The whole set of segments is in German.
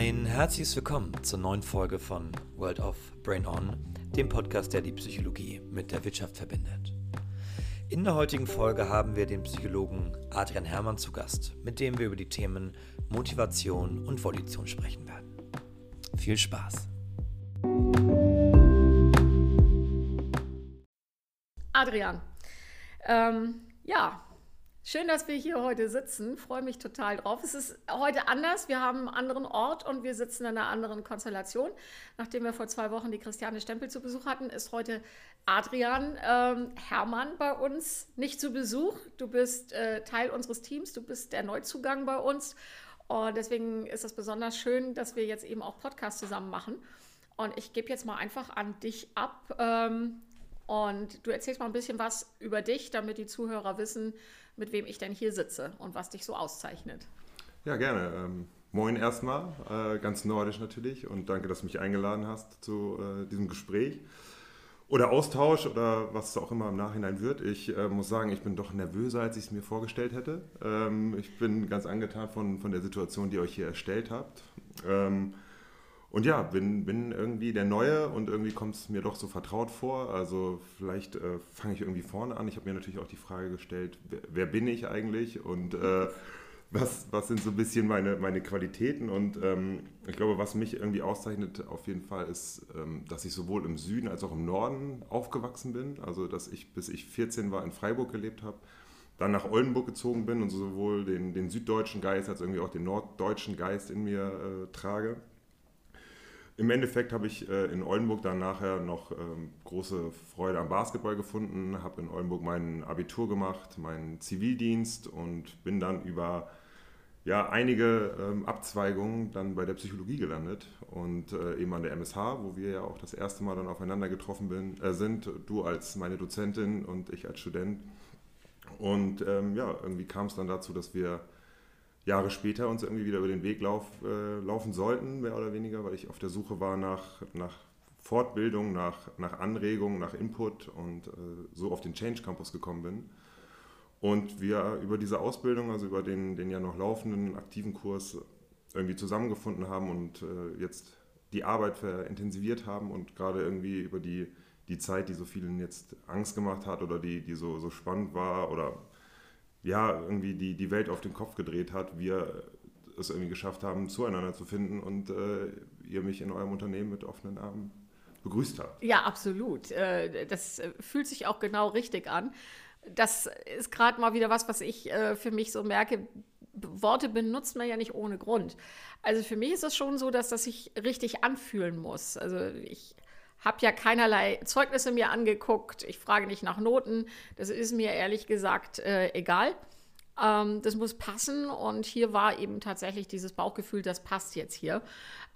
Ein herzliches Willkommen zur neuen Folge von World of Brain On, dem Podcast, der die Psychologie mit der Wirtschaft verbindet. In der heutigen Folge haben wir den Psychologen Adrian Hermann zu Gast, mit dem wir über die Themen Motivation und Volition sprechen werden. Viel Spaß! Adrian, ähm, ja, Schön, dass wir hier heute sitzen. Freue mich total drauf. Es ist heute anders. Wir haben einen anderen Ort und wir sitzen in einer anderen Konstellation. Nachdem wir vor zwei Wochen die Christiane Stempel zu Besuch hatten, ist heute Adrian ähm, Hermann bei uns nicht zu Besuch. Du bist äh, Teil unseres Teams. Du bist der Neuzugang bei uns. Und deswegen ist es besonders schön, dass wir jetzt eben auch Podcast zusammen machen. Und ich gebe jetzt mal einfach an dich ab. Ähm, und du erzählst mal ein bisschen was über dich, damit die Zuhörer wissen, mit wem ich denn hier sitze und was dich so auszeichnet. Ja, gerne. Ähm, moin erstmal, äh, ganz nordisch natürlich und danke, dass du mich eingeladen hast zu äh, diesem Gespräch oder Austausch oder was es auch immer im Nachhinein wird. Ich äh, muss sagen, ich bin doch nervöser, als ich es mir vorgestellt hätte. Ähm, ich bin ganz angetan von, von der Situation, die ihr euch hier erstellt habt. Ähm, und ja, bin, bin irgendwie der Neue und irgendwie kommt es mir doch so vertraut vor. Also vielleicht äh, fange ich irgendwie vorne an. Ich habe mir natürlich auch die Frage gestellt, wer, wer bin ich eigentlich und äh, was, was sind so ein bisschen meine, meine Qualitäten. Und ähm, ich glaube, was mich irgendwie auszeichnet auf jeden Fall ist, ähm, dass ich sowohl im Süden als auch im Norden aufgewachsen bin. Also dass ich bis ich 14 war in Freiburg gelebt habe dann nach Oldenburg gezogen bin und sowohl den, den süddeutschen Geist als irgendwie auch den norddeutschen Geist in mir äh, trage. Im Endeffekt habe ich äh, in Oldenburg dann nachher noch ähm, große Freude am Basketball gefunden, habe in Oldenburg mein Abitur gemacht, meinen Zivildienst und bin dann über ja, einige ähm, Abzweigungen dann bei der Psychologie gelandet und äh, eben an der MSH, wo wir ja auch das erste Mal dann aufeinander getroffen bin, äh, sind, du als meine Dozentin und ich als Student. Und ähm, ja, irgendwie kam es dann dazu, dass wir Jahre später uns irgendwie wieder über den Weg lauf, äh, laufen sollten, mehr oder weniger, weil ich auf der Suche war nach, nach Fortbildung, nach, nach Anregung, nach Input und äh, so auf den Change Campus gekommen bin. Und wir über diese Ausbildung, also über den, den ja noch laufenden aktiven Kurs, irgendwie zusammengefunden haben und äh, jetzt die Arbeit intensiviert haben und gerade irgendwie über die, die Zeit, die so vielen jetzt Angst gemacht hat oder die, die so, so spannend war oder ja, irgendwie die, die Welt auf den Kopf gedreht hat, wir es irgendwie geschafft haben, zueinander zu finden und äh, ihr mich in eurem Unternehmen mit offenen Armen begrüßt habt. Ja, absolut. Äh, das äh, fühlt sich auch genau richtig an. Das ist gerade mal wieder was, was ich äh, für mich so merke. Worte benutzt man ja nicht ohne Grund. Also für mich ist es schon so, dass das sich richtig anfühlen muss. Also ich habe ja keinerlei Zeugnisse mir angeguckt. Ich frage nicht nach Noten. Das ist mir ehrlich gesagt äh, egal. Ähm, das muss passen und hier war eben tatsächlich dieses Bauchgefühl, das passt jetzt hier.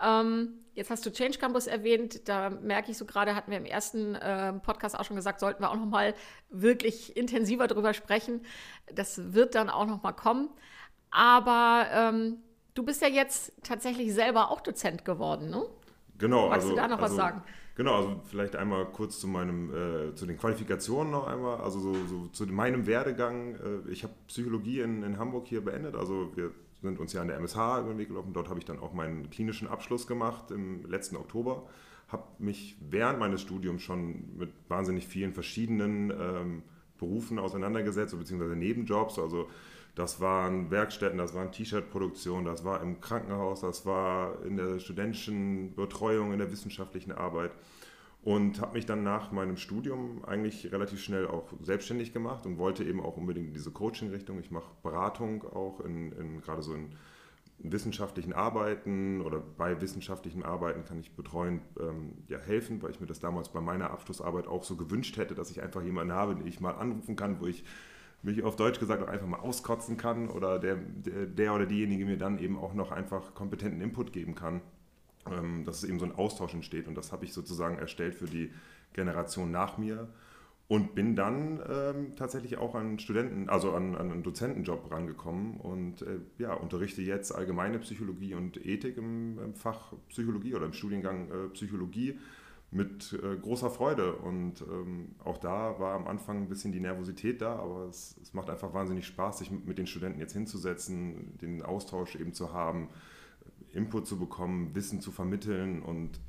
Ähm, jetzt hast du Change Campus erwähnt. Da merke ich so gerade, hatten wir im ersten äh, Podcast auch schon gesagt, sollten wir auch noch mal wirklich intensiver darüber sprechen. Das wird dann auch noch mal kommen. Aber ähm, du bist ja jetzt tatsächlich selber auch Dozent geworden, ne? Genau. Magst also, du da noch also, was sagen? Genau, also vielleicht einmal kurz zu meinem, äh, zu den Qualifikationen noch einmal, also so, so zu meinem Werdegang. Äh, ich habe Psychologie in, in Hamburg hier beendet, also wir sind uns ja an der MSH über den Weg gelaufen. Dort habe ich dann auch meinen klinischen Abschluss gemacht im letzten Oktober. Habe mich während meines Studiums schon mit wahnsinnig vielen verschiedenen ähm, Berufen auseinandergesetzt, beziehungsweise Nebenjobs. Also das waren Werkstätten, das waren T-Shirt-Produktion, das war im Krankenhaus, das war in der studentischen Betreuung, in der wissenschaftlichen Arbeit. Und habe mich dann nach meinem Studium eigentlich relativ schnell auch selbstständig gemacht und wollte eben auch unbedingt in diese Coaching-Richtung. Ich mache Beratung auch in, in gerade so in wissenschaftlichen Arbeiten oder bei wissenschaftlichen Arbeiten kann ich betreuend ähm, ja, helfen, weil ich mir das damals bei meiner Abschlussarbeit auch so gewünscht hätte, dass ich einfach jemanden habe, den ich mal anrufen kann, wo ich mich auf Deutsch gesagt auch einfach mal auskotzen kann oder der, der, der, oder diejenige mir dann eben auch noch einfach kompetenten Input geben kann, ähm, dass es eben so ein Austausch entsteht. Und das habe ich sozusagen erstellt für die Generation nach mir und bin dann ähm, tatsächlich auch an Studenten, also an, an einen Dozentenjob rangekommen und äh, ja, unterrichte jetzt allgemeine Psychologie und Ethik im, im Fach Psychologie oder im Studiengang äh, Psychologie mit äh, großer Freude. Und ähm, auch da war am Anfang ein bisschen die Nervosität da, aber es, es, macht einfach wahnsinnig Spaß, sich mit den Studenten jetzt hinzusetzen, den Austausch eben zu haben. Input zu bekommen, Wissen zu vermitteln und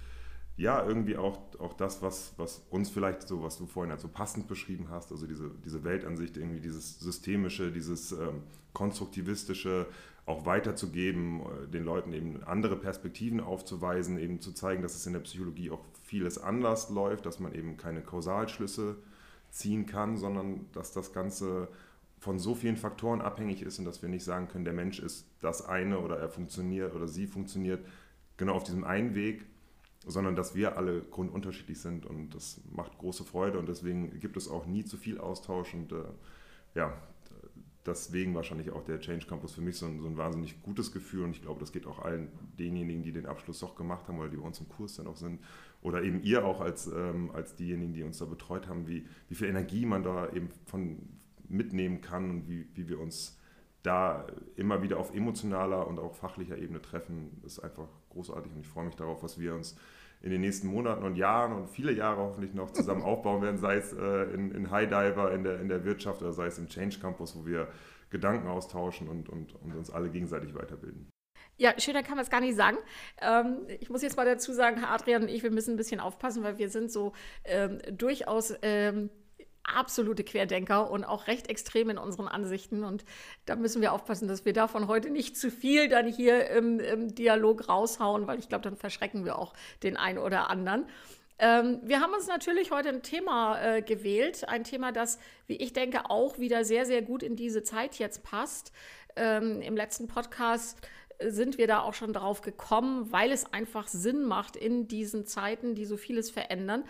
ja, irgendwie auch, auch das, was, was uns vielleicht so, was du vorhin halt so passend beschrieben hast, also diese, diese Weltansicht, irgendwie dieses Systemische, dieses ähm, Konstruktivistische auch weiterzugeben, äh, den Leuten eben andere Perspektiven aufzuweisen, eben zu zeigen, dass es in der Psychologie auch vieles anders läuft, dass man eben keine Kausalschlüsse ziehen kann, sondern dass das Ganze von so vielen Faktoren abhängig ist und dass wir nicht sagen können, der Mensch ist das eine oder er funktioniert oder sie funktioniert genau auf diesem einen Weg, sondern dass wir alle grundunterschiedlich sind und das macht große Freude und deswegen gibt es auch nie zu viel Austausch und äh, ja, deswegen wahrscheinlich auch der Change Campus für mich so ein, so ein, wahnsinnig gutes Gefühl. Und ich glaube, das geht auch allen denjenigen, die den Abschluss doch gemacht haben oder die bei uns im Kurs dann auch sind. Oder eben ihr auch als, ähm, als diejenigen, die uns da betreut haben, wie, wie viel Energie man da eben von mitnehmen kann und wie, wie wir uns da immer wieder auf emotionaler und auch fachlicher Ebene treffen, ist einfach großartig. Und ich freue mich darauf, was wir uns in den nächsten Monaten und Jahren und viele Jahre hoffentlich noch zusammen aufbauen werden, sei es äh, in, in High Diver, in der, in der Wirtschaft oder sei es im Change Campus, wo wir Gedanken austauschen und, und, und uns alle gegenseitig weiterbilden. Ja, schöner kann man es gar nicht sagen. Ähm, ich muss jetzt mal dazu sagen, Herr Adrian und ich, wir müssen ein bisschen aufpassen, weil wir sind so ähm, durchaus ähm, absolute Querdenker und auch recht extrem in unseren Ansichten. Und da müssen wir aufpassen, dass wir davon heute nicht zu viel dann hier im, im Dialog raushauen, weil ich glaube, dann verschrecken wir auch den einen oder anderen. Ähm, wir haben uns natürlich heute ein Thema äh, gewählt, ein Thema, das, wie ich denke, auch wieder sehr, sehr gut in diese Zeit jetzt passt. Ähm, Im letzten Podcast sind wir da auch schon drauf gekommen, weil es einfach Sinn macht in diesen Zeiten, die so vieles verändern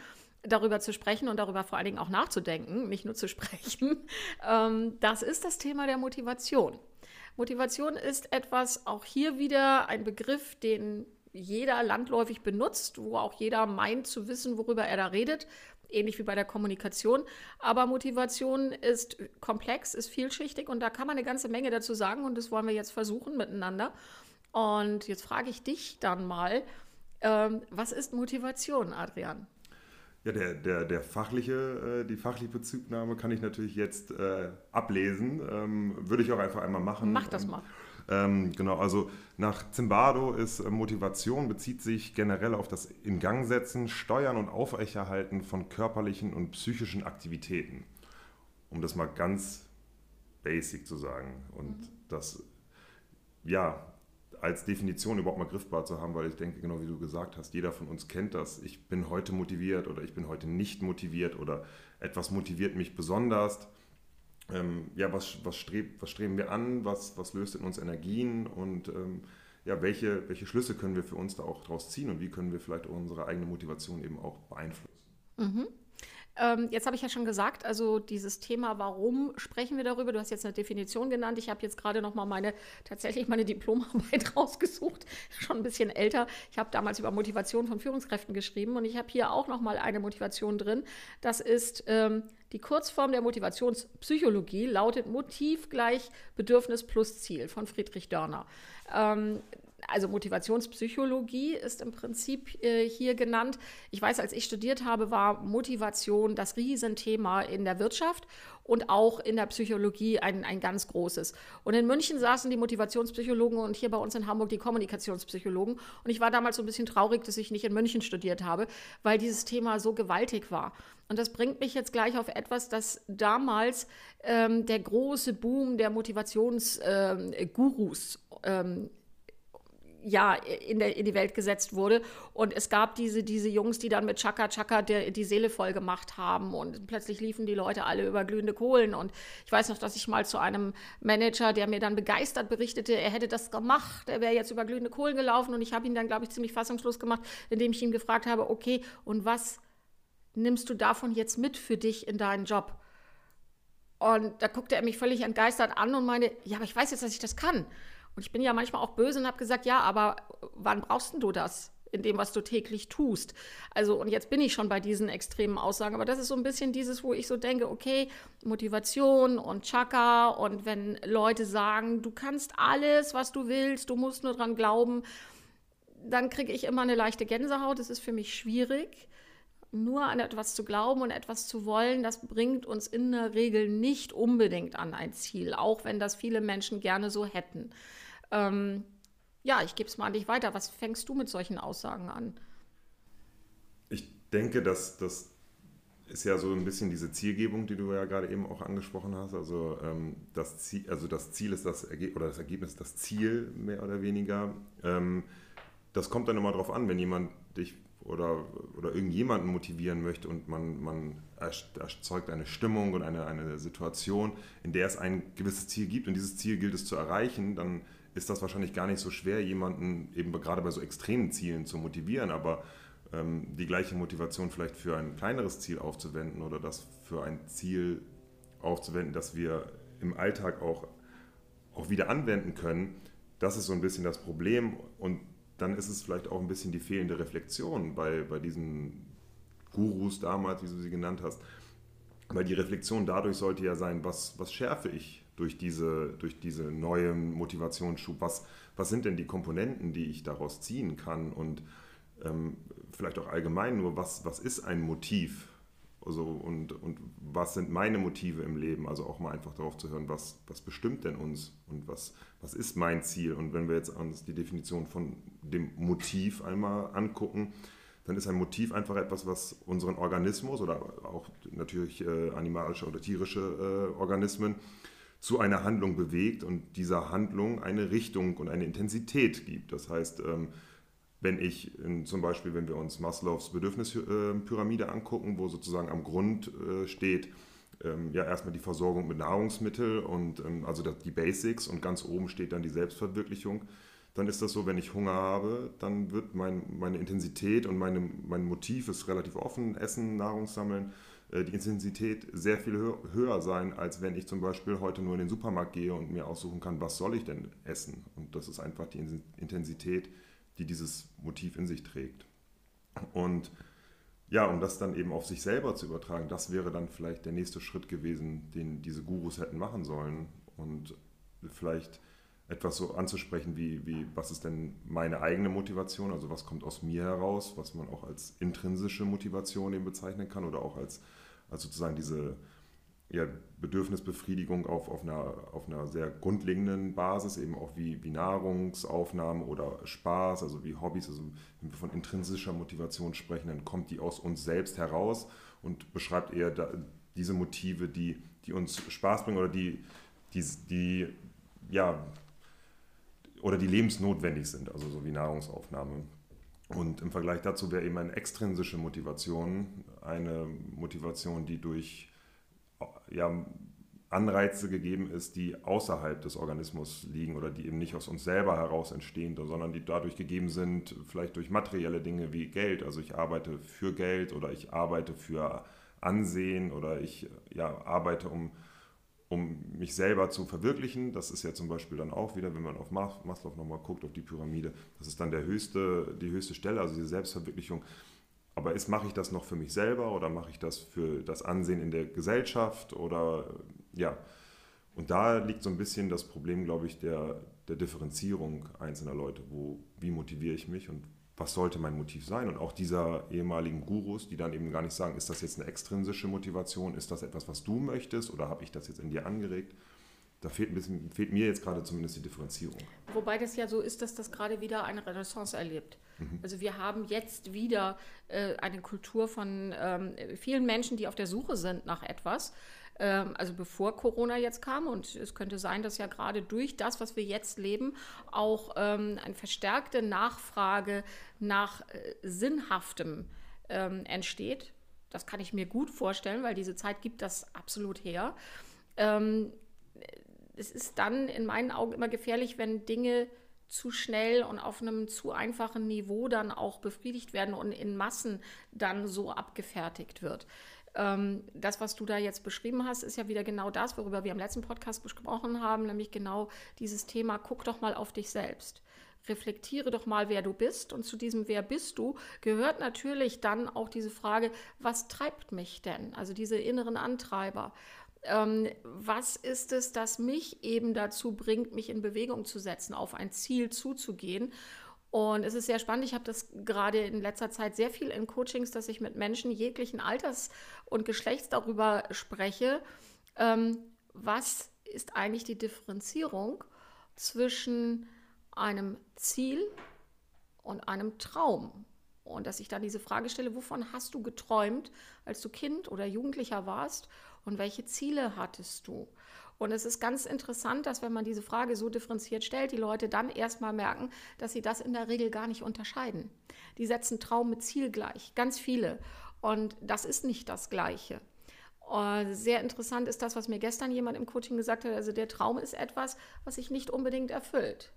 darüber zu sprechen und darüber vor allen Dingen auch nachzudenken, nicht nur zu sprechen, ähm, das ist das Thema der Motivation. Motivation ist etwas, auch hier wieder ein Begriff, den jeder landläufig benutzt, wo auch jeder meint zu wissen, worüber er da redet, ähnlich wie bei der Kommunikation. Aber Motivation ist komplex, ist vielschichtig und da kann man eine ganze Menge dazu sagen und das wollen wir jetzt versuchen miteinander. Und jetzt frage ich dich dann mal, ähm, was ist Motivation, Adrian? Ja, der, der, der fachliche, äh, die fachliche Bezugnahme kann ich natürlich jetzt äh, ablesen. Ähm, würde ich auch einfach einmal machen. Mach das mal. Ähm, genau, also nach Zimbardo ist äh, Motivation bezieht sich generell auf das Ingangsetzen, Steuern und Aufrechterhalten von körperlichen und psychischen Aktivitäten. Um das mal ganz basic zu sagen. Und mhm. das, ja, als Definition überhaupt mal griffbar zu haben, weil ich denke, genau wie du gesagt hast, jeder von uns kennt das. Ich bin heute motiviert oder ich bin heute nicht motiviert oder etwas motiviert mich besonders. Ähm, ja, was, was, streb, was streben wir an? Was, was löst in uns Energien? Und ähm, ja, welche, welche Schlüsse können wir für uns da auch draus ziehen und wie können wir vielleicht unsere eigene Motivation eben auch beeinflussen? Mhm. Ähm, jetzt habe ich ja schon gesagt, also dieses Thema, warum sprechen wir darüber? Du hast jetzt eine Definition genannt. Ich habe jetzt gerade noch mal meine tatsächlich meine Diplomarbeit rausgesucht, schon ein bisschen älter. Ich habe damals über Motivation von Führungskräften geschrieben und ich habe hier auch noch mal eine Motivation drin. Das ist ähm, die Kurzform der Motivationspsychologie lautet Motiv gleich Bedürfnis plus Ziel von Friedrich Dörner. Ähm, also Motivationspsychologie ist im Prinzip äh, hier genannt. Ich weiß, als ich studiert habe, war Motivation das Riesenthema in der Wirtschaft und auch in der Psychologie ein, ein ganz großes. Und in München saßen die Motivationspsychologen und hier bei uns in Hamburg die Kommunikationspsychologen. Und ich war damals so ein bisschen traurig, dass ich nicht in München studiert habe, weil dieses Thema so gewaltig war. Und das bringt mich jetzt gleich auf etwas, das damals ähm, der große Boom der Motivationsgurus ähm, ähm, ja, in, der, in die Welt gesetzt wurde. Und es gab diese, diese Jungs, die dann mit Chaka Chaka die, die Seele voll gemacht haben. Und plötzlich liefen die Leute alle über glühende Kohlen. Und ich weiß noch, dass ich mal zu einem Manager, der mir dann begeistert berichtete, er hätte das gemacht, er wäre jetzt über glühende Kohlen gelaufen. Und ich habe ihn dann, glaube ich, ziemlich fassungslos gemacht, indem ich ihn gefragt habe, okay, und was nimmst du davon jetzt mit für dich in deinen Job? Und da guckte er mich völlig entgeistert an und meinte, ja, aber ich weiß jetzt, dass ich das kann. Und ich bin ja manchmal auch böse und habe gesagt, ja, aber wann brauchst du das? in dem, was du täglich tust. Also, und jetzt bin ich schon bei diesen extremen Aussagen, aber das ist so ein bisschen dieses, wo ich so denke, okay, Motivation und Chaka und wenn Leute sagen, du kannst alles, was du willst, du musst nur dran glauben, dann kriege ich immer eine leichte Gänsehaut. Das ist für mich schwierig. Nur an etwas zu glauben und etwas zu wollen, das bringt uns in der Regel nicht unbedingt an ein Ziel, auch wenn das viele Menschen gerne so hätten. Ähm, ja, ich gebe es mal an dich weiter. Was fängst du mit solchen Aussagen an? Ich denke, dass das ist ja so ein bisschen diese Zielgebung, die du ja gerade eben auch angesprochen hast. Also, ähm, das, Ziel, also das Ziel ist das Ergebnis oder das Ergebnis das Ziel mehr oder weniger. Ähm, das kommt dann immer darauf an, wenn jemand dich oder, oder irgendjemanden motivieren möchte und man, man erzeugt eine Stimmung und eine, eine Situation, in der es ein gewisses Ziel gibt und dieses Ziel gilt es zu erreichen, dann ist das wahrscheinlich gar nicht so schwer, jemanden eben gerade bei so extremen Zielen zu motivieren, aber ähm, die gleiche Motivation vielleicht für ein kleineres Ziel aufzuwenden oder das für ein Ziel aufzuwenden, das wir im Alltag auch, auch wieder anwenden können, das ist so ein bisschen das Problem und dann ist es vielleicht auch ein bisschen die fehlende Reflexion bei, bei diesen Gurus damals, wie du sie genannt hast. Weil die Reflexion dadurch sollte ja sein, was, was schärfe ich durch diese, durch diese neue Motivationsschub? Was, was sind denn die Komponenten, die ich daraus ziehen kann? Und ähm, vielleicht auch allgemein nur, was, was ist ein Motiv? Also, und, und was sind meine Motive im Leben? Also auch mal einfach darauf zu hören, was, was bestimmt denn uns und was, was ist mein Ziel? Und wenn wir jetzt uns die Definition von dem Motiv einmal angucken, dann ist ein Motiv einfach etwas, was unseren Organismus oder auch natürlich äh, animalische oder tierische äh, Organismen zu einer Handlung bewegt und dieser Handlung eine Richtung und eine Intensität gibt. Das heißt, ähm, wenn ich zum Beispiel, wenn wir uns Maslows Bedürfnispyramide angucken, wo sozusagen am Grund äh, steht, ähm, ja erstmal die Versorgung mit Nahrungsmitteln und ähm, also die Basics und ganz oben steht dann die Selbstverwirklichung, dann ist das so, wenn ich Hunger habe, dann wird mein, meine Intensität und meine, mein Motiv ist relativ offen, Essen, Nahrung sammeln, die Intensität sehr viel höher sein, als wenn ich zum Beispiel heute nur in den Supermarkt gehe und mir aussuchen kann, was soll ich denn essen. Und das ist einfach die Intensität, die dieses Motiv in sich trägt. Und ja, um das dann eben auf sich selber zu übertragen, das wäre dann vielleicht der nächste Schritt gewesen, den diese Gurus hätten machen sollen. Und vielleicht etwas so anzusprechen wie, wie, was ist denn meine eigene Motivation, also was kommt aus mir heraus, was man auch als intrinsische Motivation eben bezeichnen kann oder auch als, als sozusagen diese ja, Bedürfnisbefriedigung auf, auf, einer, auf einer sehr grundlegenden Basis, eben auch wie, wie Nahrungsaufnahme oder Spaß, also wie Hobbys. Also wenn wir von intrinsischer Motivation sprechen, dann kommt die aus uns selbst heraus und beschreibt eher da, diese Motive, die, die uns Spaß bringen oder die, die, die, ja, oder die lebensnotwendig sind, also so wie Nahrungsaufnahme. Und im Vergleich dazu wäre eben eine extrinsische Motivation eine Motivation, die durch ja, Anreize gegeben ist, die außerhalb des Organismus liegen oder die eben nicht aus uns selber heraus entstehen, sondern die dadurch gegeben sind, vielleicht durch materielle Dinge wie Geld. Also ich arbeite für Geld oder ich arbeite für Ansehen oder ich ja, arbeite, um, um mich selber zu verwirklichen. Das ist ja zum Beispiel dann auch wieder, wenn man auf Maslow nochmal guckt, auf die Pyramide, das ist dann der höchste, die höchste Stelle, also diese Selbstverwirklichung aber ist, mache ich das noch für mich selber oder mache ich das für das Ansehen in der Gesellschaft oder ja. Und da liegt so ein bisschen das Problem, glaube ich, der, der Differenzierung einzelner Leute. Wo, wie motiviere ich mich und was sollte mein Motiv sein? Und auch dieser ehemaligen Gurus, die dann eben gar nicht sagen, ist das jetzt eine extrinsische Motivation, ist das etwas, was du möchtest oder habe ich das jetzt in dir angeregt? da fehlt, ein bisschen, fehlt mir jetzt gerade zumindest die Differenzierung. Wobei das ja so ist, dass das gerade wieder eine Renaissance erlebt. Mhm. Also wir haben jetzt wieder äh, eine Kultur von ähm, vielen Menschen, die auf der Suche sind nach etwas. Ähm, also bevor Corona jetzt kam und es könnte sein, dass ja gerade durch das, was wir jetzt leben, auch ähm, eine verstärkte Nachfrage nach äh, Sinnhaftem ähm, entsteht. Das kann ich mir gut vorstellen, weil diese Zeit gibt das absolut her. Es ist dann in meinen Augen immer gefährlich, wenn Dinge zu schnell und auf einem zu einfachen Niveau dann auch befriedigt werden und in Massen dann so abgefertigt wird. Ähm, das, was du da jetzt beschrieben hast, ist ja wieder genau das, worüber wir im letzten Podcast besprochen haben, nämlich genau dieses Thema, guck doch mal auf dich selbst. Reflektiere doch mal, wer du bist. Und zu diesem Wer bist du gehört natürlich dann auch diese Frage, was treibt mich denn? Also diese inneren Antreiber ähm, was ist es, das mich eben dazu bringt, mich in Bewegung zu setzen, auf ein Ziel zuzugehen. Und es ist sehr spannend. Ich habe das gerade in letzter Zeit sehr viel in Coachings, dass ich mit Menschen jeglichen Alters und Geschlechts darüber spreche. Ähm, was ist eigentlich die Differenzierung zwischen einem Ziel und einem Traum. Und dass ich dann diese Frage stelle, wovon hast du geträumt, als du Kind oder Jugendlicher warst und welche Ziele hattest du? Und es ist ganz interessant, dass wenn man diese Frage so differenziert stellt, die Leute dann erstmal merken, dass sie das in der Regel gar nicht unterscheiden. Die setzen Traum mit Ziel gleich, ganz viele. Und das ist nicht das Gleiche. Und sehr interessant ist das, was mir gestern jemand im Coaching gesagt hat. Also der Traum ist etwas, was sich nicht unbedingt erfüllt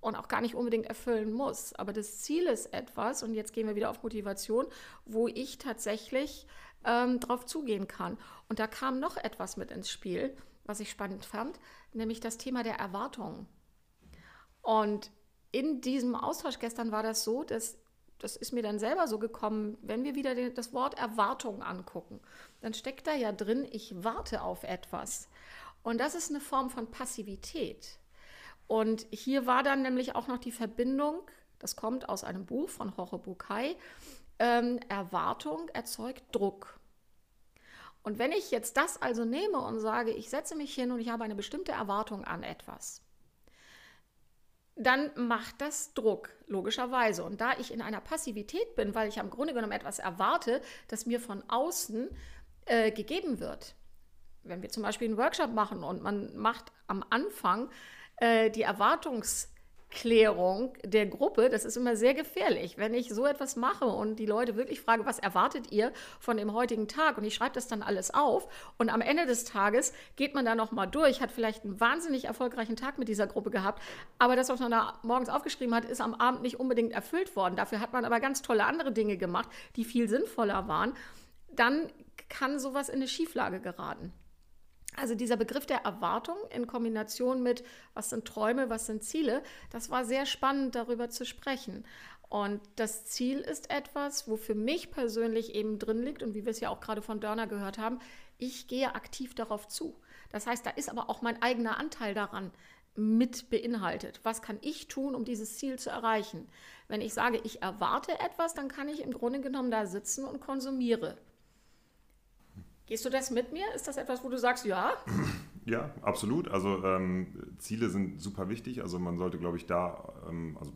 und auch gar nicht unbedingt erfüllen muss. Aber das Ziel ist etwas, und jetzt gehen wir wieder auf Motivation, wo ich tatsächlich ähm, drauf zugehen kann. Und da kam noch etwas mit ins Spiel, was ich spannend fand, nämlich das Thema der Erwartungen. Und in diesem Austausch gestern war das so, dass das ist mir dann selber so gekommen, wenn wir wieder den, das Wort Erwartung angucken, dann steckt da ja drin, ich warte auf etwas. Und das ist eine Form von Passivität. Und hier war dann nämlich auch noch die Verbindung, das kommt aus einem Buch von Jorge Bucay, ähm, Erwartung erzeugt Druck. Und wenn ich jetzt das also nehme und sage, ich setze mich hin und ich habe eine bestimmte Erwartung an etwas, dann macht das Druck, logischerweise. Und da ich in einer Passivität bin, weil ich am Grunde genommen etwas erwarte, das mir von außen äh, gegeben wird, wenn wir zum Beispiel einen Workshop machen und man macht am Anfang äh, die Erwartungs- Klärung der Gruppe, das ist immer sehr gefährlich. Wenn ich so etwas mache und die Leute wirklich frage, was erwartet ihr von dem heutigen Tag und ich schreibe das dann alles auf und am Ende des Tages geht man da nochmal durch, hat vielleicht einen wahnsinnig erfolgreichen Tag mit dieser Gruppe gehabt, aber das, was man da morgens aufgeschrieben hat, ist am Abend nicht unbedingt erfüllt worden. Dafür hat man aber ganz tolle andere Dinge gemacht, die viel sinnvoller waren. Dann kann sowas in eine Schieflage geraten. Also dieser Begriff der Erwartung in Kombination mit, was sind Träume, was sind Ziele, das war sehr spannend darüber zu sprechen. Und das Ziel ist etwas, wo für mich persönlich eben drin liegt und wie wir es ja auch gerade von Dörner gehört haben, ich gehe aktiv darauf zu. Das heißt, da ist aber auch mein eigener Anteil daran mit beinhaltet. Was kann ich tun, um dieses Ziel zu erreichen? Wenn ich sage, ich erwarte etwas, dann kann ich im Grunde genommen da sitzen und konsumiere. Gehst du das mit mir? Ist das etwas, wo du sagst, ja? Ja, absolut. Also ähm, Ziele sind super wichtig. Also man sollte, glaube ich, da, ähm, also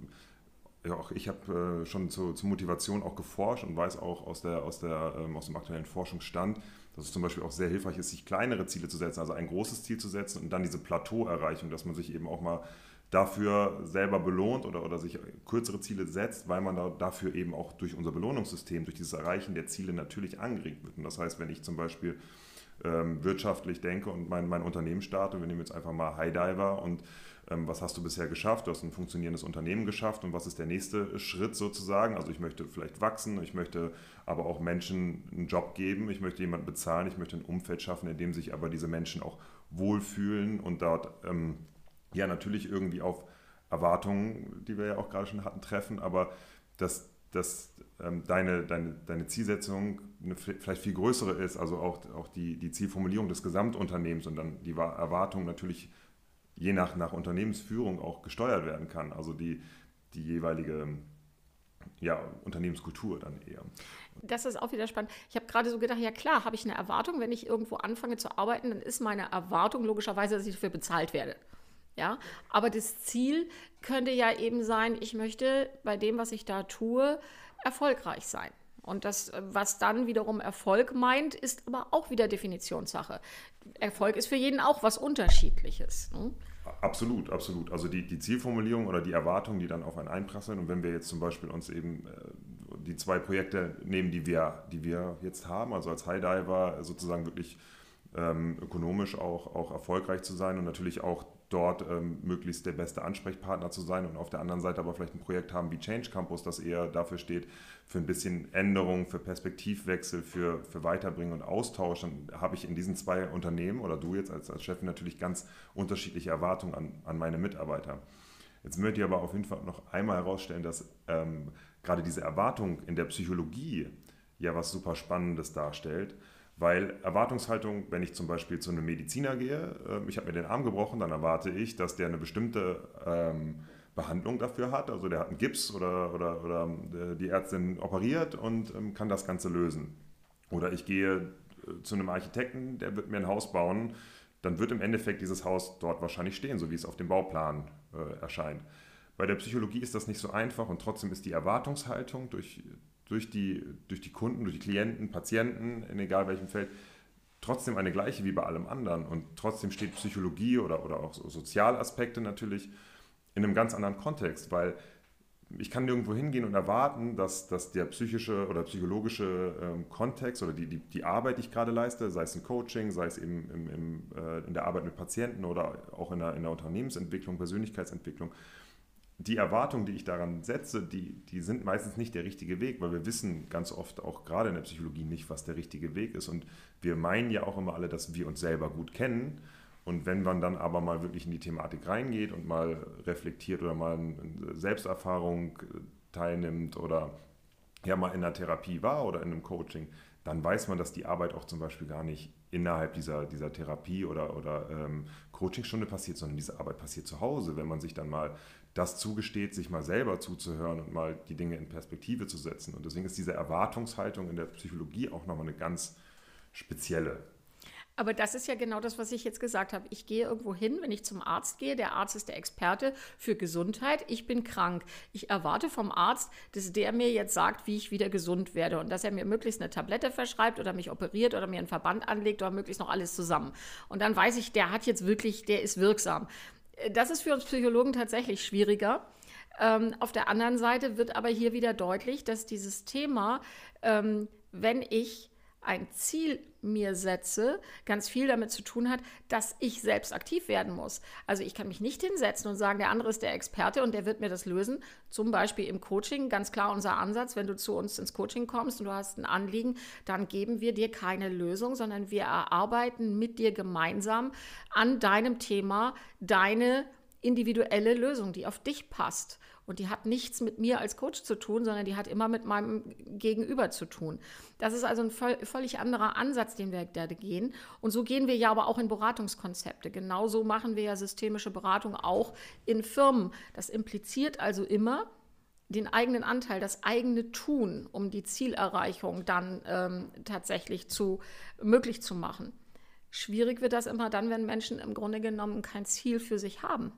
ja, auch ich habe äh, schon zu, zur Motivation auch geforscht und weiß auch aus, der, aus, der, ähm, aus dem aktuellen Forschungsstand, dass es zum Beispiel auch sehr hilfreich ist, sich kleinere Ziele zu setzen, also ein großes Ziel zu setzen und dann diese Plateauerreichung, dass man sich eben auch mal dafür selber belohnt oder, oder sich kürzere Ziele setzt, weil man da, dafür eben auch durch unser Belohnungssystem, durch dieses Erreichen der Ziele natürlich angeregt wird. Und das heißt, wenn ich zum Beispiel ähm, wirtschaftlich denke und mein, mein Unternehmen starte, wir nehmen jetzt einfach mal Highdiver und ähm, was hast du bisher geschafft? Du hast ein funktionierendes Unternehmen geschafft und was ist der nächste Schritt sozusagen? Also ich möchte vielleicht wachsen, ich möchte aber auch Menschen einen Job geben, ich möchte jemanden bezahlen, ich möchte ein Umfeld schaffen, in dem sich aber diese Menschen auch wohlfühlen und dort ähm, ja natürlich irgendwie auf Erwartungen, die wir ja auch gerade schon hatten, treffen, aber dass, dass ähm, deine, deine, deine Zielsetzung eine vielleicht viel größere ist, also auch, auch die, die Zielformulierung des Gesamtunternehmens und dann die Erwartung natürlich je nach, nach Unternehmensführung auch gesteuert werden kann, also die, die jeweilige ja, Unternehmenskultur dann eher. Das ist auch wieder spannend. Ich habe gerade so gedacht, ja klar, habe ich eine Erwartung, wenn ich irgendwo anfange zu arbeiten, dann ist meine Erwartung logischerweise, dass ich dafür bezahlt werde. Ja, aber das Ziel könnte ja eben sein, ich möchte bei dem, was ich da tue, erfolgreich sein. Und das, was dann wiederum Erfolg meint, ist aber auch wieder Definitionssache. Erfolg ist für jeden auch was Unterschiedliches. Ne? Absolut, absolut. Also die, die Zielformulierung oder die Erwartungen, die dann auf einen einprasseln. Und wenn wir jetzt zum Beispiel uns eben äh, die zwei Projekte nehmen, die wir, die wir jetzt haben, also als Highdiver sozusagen wirklich ähm, ökonomisch auch, auch erfolgreich zu sein und natürlich auch dort ähm, möglichst der beste Ansprechpartner zu sein und auf der anderen Seite aber vielleicht ein Projekt haben wie Change Campus, das eher dafür steht, für ein bisschen Änderung, für Perspektivwechsel, für, für Weiterbringen und Austausch, dann habe ich in diesen zwei Unternehmen oder du jetzt als, als Chefin natürlich ganz unterschiedliche Erwartungen an, an meine Mitarbeiter. Jetzt möchte ich aber auf jeden Fall noch einmal herausstellen, dass ähm, gerade diese Erwartung in der Psychologie ja was super Spannendes darstellt weil Erwartungshaltung, wenn ich zum Beispiel zu einem Mediziner gehe, äh, ich habe mir den Arm gebrochen, dann erwarte ich, dass der eine bestimmte ähm, Behandlung dafür hat. Also der hat einen Gips oder, oder, oder äh, die Ärztin operiert und ähm, kann das Ganze lösen. Oder ich gehe äh, zu einem Architekten, der wird mir ein Haus bauen, dann wird im Endeffekt dieses Haus dort wahrscheinlich stehen, so wie es auf dem Bauplan äh, erscheint. Bei der Psychologie ist das nicht so einfach und trotzdem ist die Erwartungshaltung durch, durch, die, durch die Kunden, durch die Klienten, Patienten, in egal welchem Feld, trotzdem eine gleiche wie bei allem anderen. Und trotzdem steht Psychologie oder, oder auch so Sozialaspekte natürlich in einem ganz anderen Kontext, weil ich kann nirgendwo hingehen und erwarten, dass, dass der psychische oder psychologische ähm, Kontext oder die, die, die Arbeit, die ich gerade leiste, sei es ein Coaching, sei es eben im, im, äh, in der Arbeit mit Patienten oder auch in der, in der Unternehmensentwicklung, Persönlichkeitsentwicklung, die Erwartungen, die ich daran setze, die, die sind meistens nicht der richtige Weg, weil wir wissen ganz oft auch gerade in der Psychologie nicht, was der richtige Weg ist. Und wir meinen ja auch immer alle, dass wir uns selber gut kennen und wenn man dann aber mal wirklich in die Thematik reingeht und mal reflektiert oder mal eine Selbsterfahrung äh, teilnimmt oder ja mal in einer Therapie war oder in einem Coaching, dann weiß man, dass die Arbeit auch zum Beispiel gar nicht innerhalb dieser, dieser Therapie oder, oder ähm, Coachingstunde passiert, sondern diese Arbeit passiert zu Hause, wenn man sich dann mal das zugesteht, sich mal selber zuzuhören und mal die Dinge in Perspektive zu setzen. Und deswegen ist diese Erwartungshaltung in der Psychologie auch nochmal eine ganz spezielle. Aber das ist ja genau das, was ich jetzt gesagt habe. Ich gehe irgendwo hin, wenn ich zum Arzt gehe. Der Arzt ist der Experte für Gesundheit. Ich bin krank. Ich erwarte vom Arzt, dass der mir jetzt sagt, wie ich wieder gesund werde und dass er mir möglichst eine Tablette verschreibt oder mich operiert oder mir einen Verband anlegt oder möglichst noch alles zusammen. Und dann weiß ich, der hat jetzt wirklich, der ist wirksam. Das ist für uns Psychologen tatsächlich schwieriger. Ähm, auf der anderen Seite wird aber hier wieder deutlich, dass dieses Thema, ähm, wenn ich ein Ziel mir setze, ganz viel damit zu tun hat, dass ich selbst aktiv werden muss. Also ich kann mich nicht hinsetzen und sagen, der andere ist der Experte und der wird mir das lösen. Zum Beispiel im Coaching, ganz klar unser Ansatz, wenn du zu uns ins Coaching kommst und du hast ein Anliegen, dann geben wir dir keine Lösung, sondern wir erarbeiten mit dir gemeinsam an deinem Thema deine individuelle Lösung, die auf dich passt. Und die hat nichts mit mir als Coach zu tun, sondern die hat immer mit meinem Gegenüber zu tun. Das ist also ein völlig anderer Ansatz, den wir da gehen. Und so gehen wir ja aber auch in Beratungskonzepte. Genauso machen wir ja systemische Beratung auch in Firmen. Das impliziert also immer, den eigenen Anteil, das eigene Tun, um die Zielerreichung dann ähm, tatsächlich zu, möglich zu machen. Schwierig wird das immer dann, wenn Menschen im Grunde genommen kein Ziel für sich haben.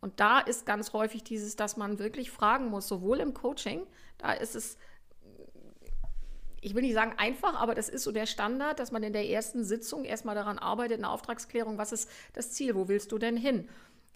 Und da ist ganz häufig dieses, dass man wirklich fragen muss, sowohl im Coaching, da ist es, ich will nicht sagen einfach, aber das ist so der Standard, dass man in der ersten Sitzung erstmal daran arbeitet, eine Auftragsklärung, was ist das Ziel, wo willst du denn hin?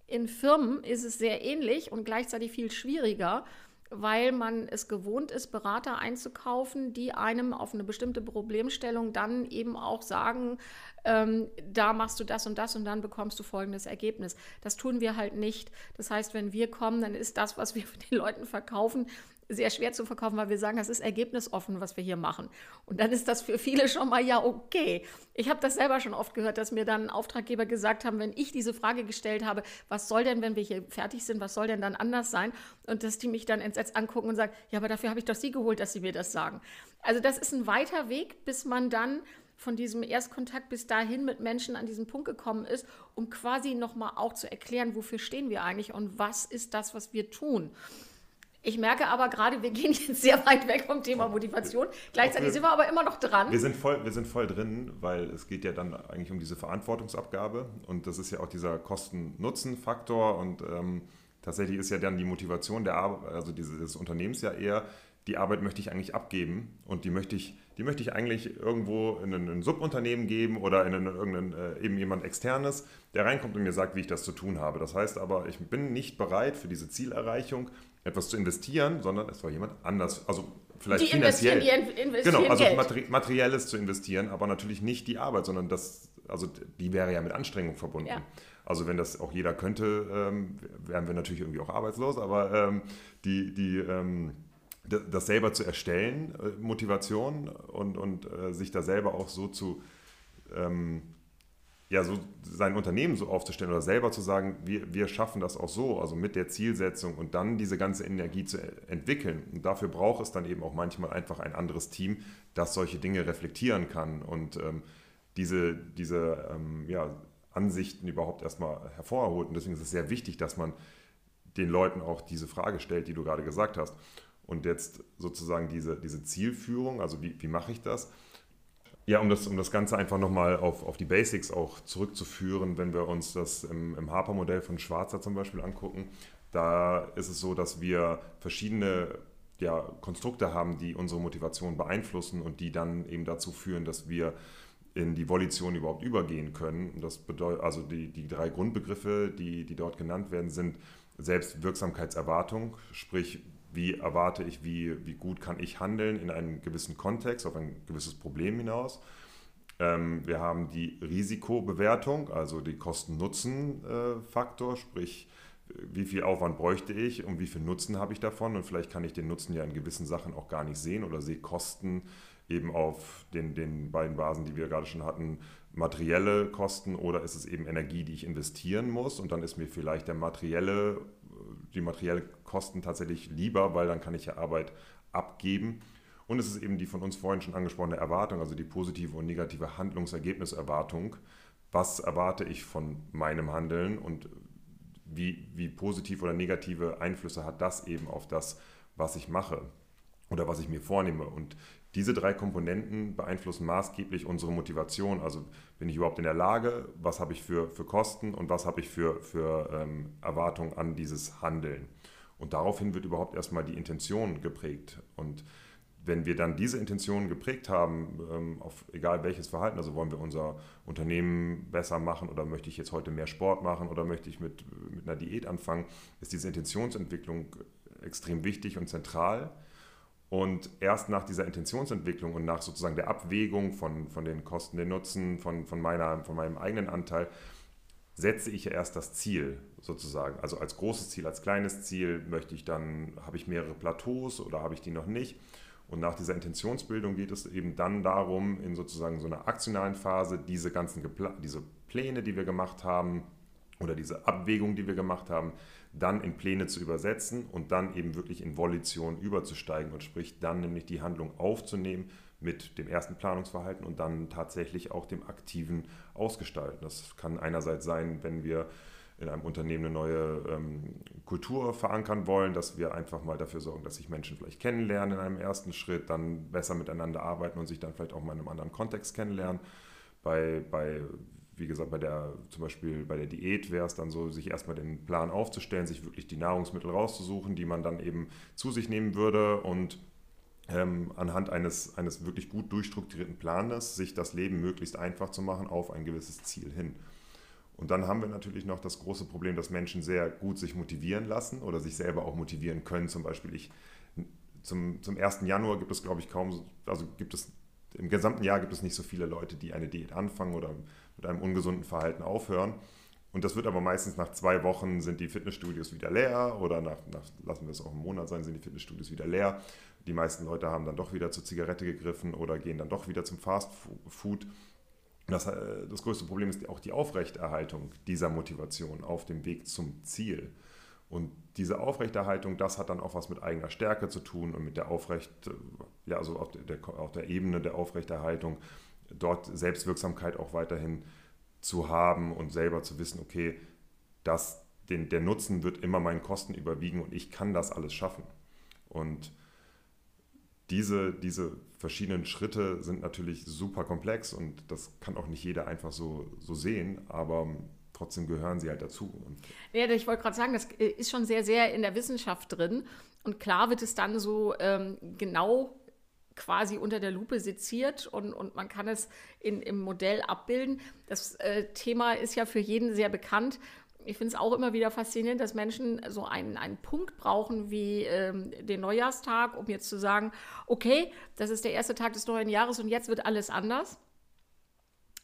In Firmen ist es sehr ähnlich und gleichzeitig viel schwieriger, weil man es gewohnt ist, Berater einzukaufen, die einem auf eine bestimmte Problemstellung dann eben auch sagen, ähm, da machst du das und das und dann bekommst du folgendes Ergebnis. Das tun wir halt nicht. Das heißt, wenn wir kommen, dann ist das, was wir den Leuten verkaufen, sehr schwer zu verkaufen, weil wir sagen, das ist ergebnisoffen, was wir hier machen. Und dann ist das für viele schon mal ja okay. Ich habe das selber schon oft gehört, dass mir dann Auftraggeber gesagt haben, wenn ich diese Frage gestellt habe, was soll denn, wenn wir hier fertig sind, was soll denn dann anders sein? Und dass die mich dann entsetzt angucken und sagen, ja, aber dafür habe ich doch Sie geholt, dass Sie mir das sagen. Also das ist ein weiter Weg, bis man dann von diesem Erstkontakt bis dahin mit Menschen an diesen Punkt gekommen ist, um quasi nochmal auch zu erklären, wofür stehen wir eigentlich und was ist das, was wir tun. Ich merke aber gerade, wir gehen jetzt sehr weit weg vom Thema Motivation. Gleichzeitig wir, sind wir aber immer noch dran. Wir sind, voll, wir sind voll drin, weil es geht ja dann eigentlich um diese Verantwortungsabgabe und das ist ja auch dieser Kosten-Nutzen-Faktor und ähm, tatsächlich ist ja dann die Motivation der Ar also dieses Unternehmens ja eher, die Arbeit möchte ich eigentlich abgeben und die möchte ich, die möchte ich eigentlich irgendwo in ein, Subunternehmen geben oder in ein, irgendein, äh, eben jemand externes, der reinkommt und mir sagt, wie ich das zu tun habe. Das heißt aber, ich bin nicht bereit für diese Zielerreichung etwas zu investieren, sondern es soll jemand anders, also vielleicht die finanziell. Investieren, die investieren genau, also Geld. materielles zu investieren, aber natürlich nicht die Arbeit, sondern das, also die wäre ja mit Anstrengung verbunden. Ja. Also wenn das auch jeder könnte, ähm, wären wir natürlich irgendwie auch arbeitslos, aber ähm, die, die ähm, das selber zu erstellen, äh, Motivation und, und äh, sich da selber auch so zu, ähm, ja, so sein Unternehmen so aufzustellen oder selber zu sagen, wir, wir schaffen das auch so, also mit der Zielsetzung und dann diese ganze Energie zu entwickeln. Und dafür braucht es dann eben auch manchmal einfach ein anderes Team, das solche Dinge reflektieren kann und ähm, diese, diese ähm, ja, Ansichten überhaupt erstmal hervorholt. Und deswegen ist es sehr wichtig, dass man den Leuten auch diese Frage stellt, die du gerade gesagt hast. Und jetzt sozusagen diese, diese Zielführung, also wie, wie mache ich das? Ja, um das, um das Ganze einfach nochmal auf, auf die Basics auch zurückzuführen, wenn wir uns das im, im Harper-Modell von Schwarzer zum Beispiel angucken, da ist es so, dass wir verschiedene ja, Konstrukte haben, die unsere Motivation beeinflussen und die dann eben dazu führen, dass wir in die Volition überhaupt übergehen können. Das bedeutet, also die, die drei Grundbegriffe, die, die dort genannt werden, sind Selbstwirksamkeitserwartung, sprich, wie erwarte ich, wie, wie gut kann ich handeln in einem gewissen Kontext, auf ein gewisses Problem hinaus. Ähm, wir haben die Risikobewertung, also die Kosten-Nutzen-Faktor, sprich, wie viel Aufwand bräuchte ich und wie viel Nutzen habe ich davon und vielleicht kann ich den Nutzen ja in gewissen Sachen auch gar nicht sehen oder sehe Kosten eben auf den, den beiden Basen, die wir gerade schon hatten, materielle Kosten oder ist es eben Energie, die ich investieren muss und dann ist mir vielleicht der materielle, die materielle Kosten tatsächlich lieber, weil dann kann ich ja Arbeit abgeben. Und es ist eben die von uns vorhin schon angesprochene Erwartung, also die positive und negative Handlungsergebniserwartung. Was erwarte ich von meinem Handeln und wie, wie positiv oder negative Einflüsse hat das eben auf das, was ich mache oder was ich mir vornehme. Und diese drei Komponenten beeinflussen maßgeblich unsere Motivation. Also bin ich überhaupt in der Lage, was habe ich für, für Kosten und was habe ich für, für ähm, Erwartungen an dieses Handeln. Und daraufhin wird überhaupt erstmal die Intention geprägt. Und wenn wir dann diese Intention geprägt haben, ähm, auf egal welches Verhalten, also wollen wir unser Unternehmen besser machen oder möchte ich jetzt heute mehr Sport machen oder möchte ich mit, mit einer Diät anfangen, ist diese Intentionsentwicklung extrem wichtig und zentral und erst nach dieser Intentionsentwicklung und nach sozusagen der Abwägung von, von den Kosten, den Nutzen, von, von, meiner, von meinem eigenen Anteil, setze ich ja erst das Ziel sozusagen. Also als großes Ziel, als kleines Ziel möchte ich dann, habe ich mehrere Plateaus oder habe ich die noch nicht? Und nach dieser Intentionsbildung geht es eben dann darum, in sozusagen so einer aktionalen Phase diese ganzen Gepla diese Pläne, die wir gemacht haben, oder diese Abwägung, die wir gemacht haben, dann in Pläne zu übersetzen und dann eben wirklich in Volition überzusteigen und sprich dann nämlich die Handlung aufzunehmen mit dem ersten Planungsverhalten und dann tatsächlich auch dem aktiven Ausgestalten. Das kann einerseits sein, wenn wir in einem Unternehmen eine neue ähm, Kultur verankern wollen, dass wir einfach mal dafür sorgen, dass sich Menschen vielleicht kennenlernen in einem ersten Schritt, dann besser miteinander arbeiten und sich dann vielleicht auch mal in einem anderen Kontext kennenlernen. Bei, bei wie gesagt, bei der, zum Beispiel bei der Diät wäre es dann so, sich erstmal den Plan aufzustellen, sich wirklich die Nahrungsmittel rauszusuchen, die man dann eben zu sich nehmen würde und ähm, anhand eines, eines wirklich gut durchstrukturierten Planes sich das Leben möglichst einfach zu machen auf ein gewisses Ziel hin. Und dann haben wir natürlich noch das große Problem, dass Menschen sehr gut sich motivieren lassen oder sich selber auch motivieren können. Zum Beispiel ich, zum, zum 1. Januar gibt es, glaube ich, kaum, also gibt es im gesamten Jahr gibt es nicht so viele Leute, die eine Diät anfangen oder mit einem ungesunden Verhalten aufhören. Und das wird aber meistens nach zwei Wochen sind die Fitnessstudios wieder leer oder nach, nach lassen wir es auch einen Monat sein, sind die Fitnessstudios wieder leer. Die meisten Leute haben dann doch wieder zur Zigarette gegriffen oder gehen dann doch wieder zum Fast Food. Das, äh, das größte Problem ist auch die Aufrechterhaltung dieser Motivation auf dem Weg zum Ziel. Und diese Aufrechterhaltung, das hat dann auch was mit eigener Stärke zu tun und mit der Aufrecht, ja, also auf der, auf der Ebene der Aufrechterhaltung dort Selbstwirksamkeit auch weiterhin zu haben und selber zu wissen, okay, das, den, der Nutzen wird immer meinen Kosten überwiegen und ich kann das alles schaffen. Und diese, diese verschiedenen Schritte sind natürlich super komplex und das kann auch nicht jeder einfach so, so sehen, aber trotzdem gehören sie halt dazu. Und ja, ich wollte gerade sagen, das äh, ist schon sehr, sehr in der Wissenschaft drin. Und klar wird es dann so ähm, genau quasi unter der Lupe seziert und, und man kann es in, im Modell abbilden. Das äh, Thema ist ja für jeden sehr bekannt. Ich finde es auch immer wieder faszinierend, dass Menschen so einen, einen Punkt brauchen wie ähm, den Neujahrstag, um jetzt zu sagen, okay, das ist der erste Tag des neuen Jahres und jetzt wird alles anders.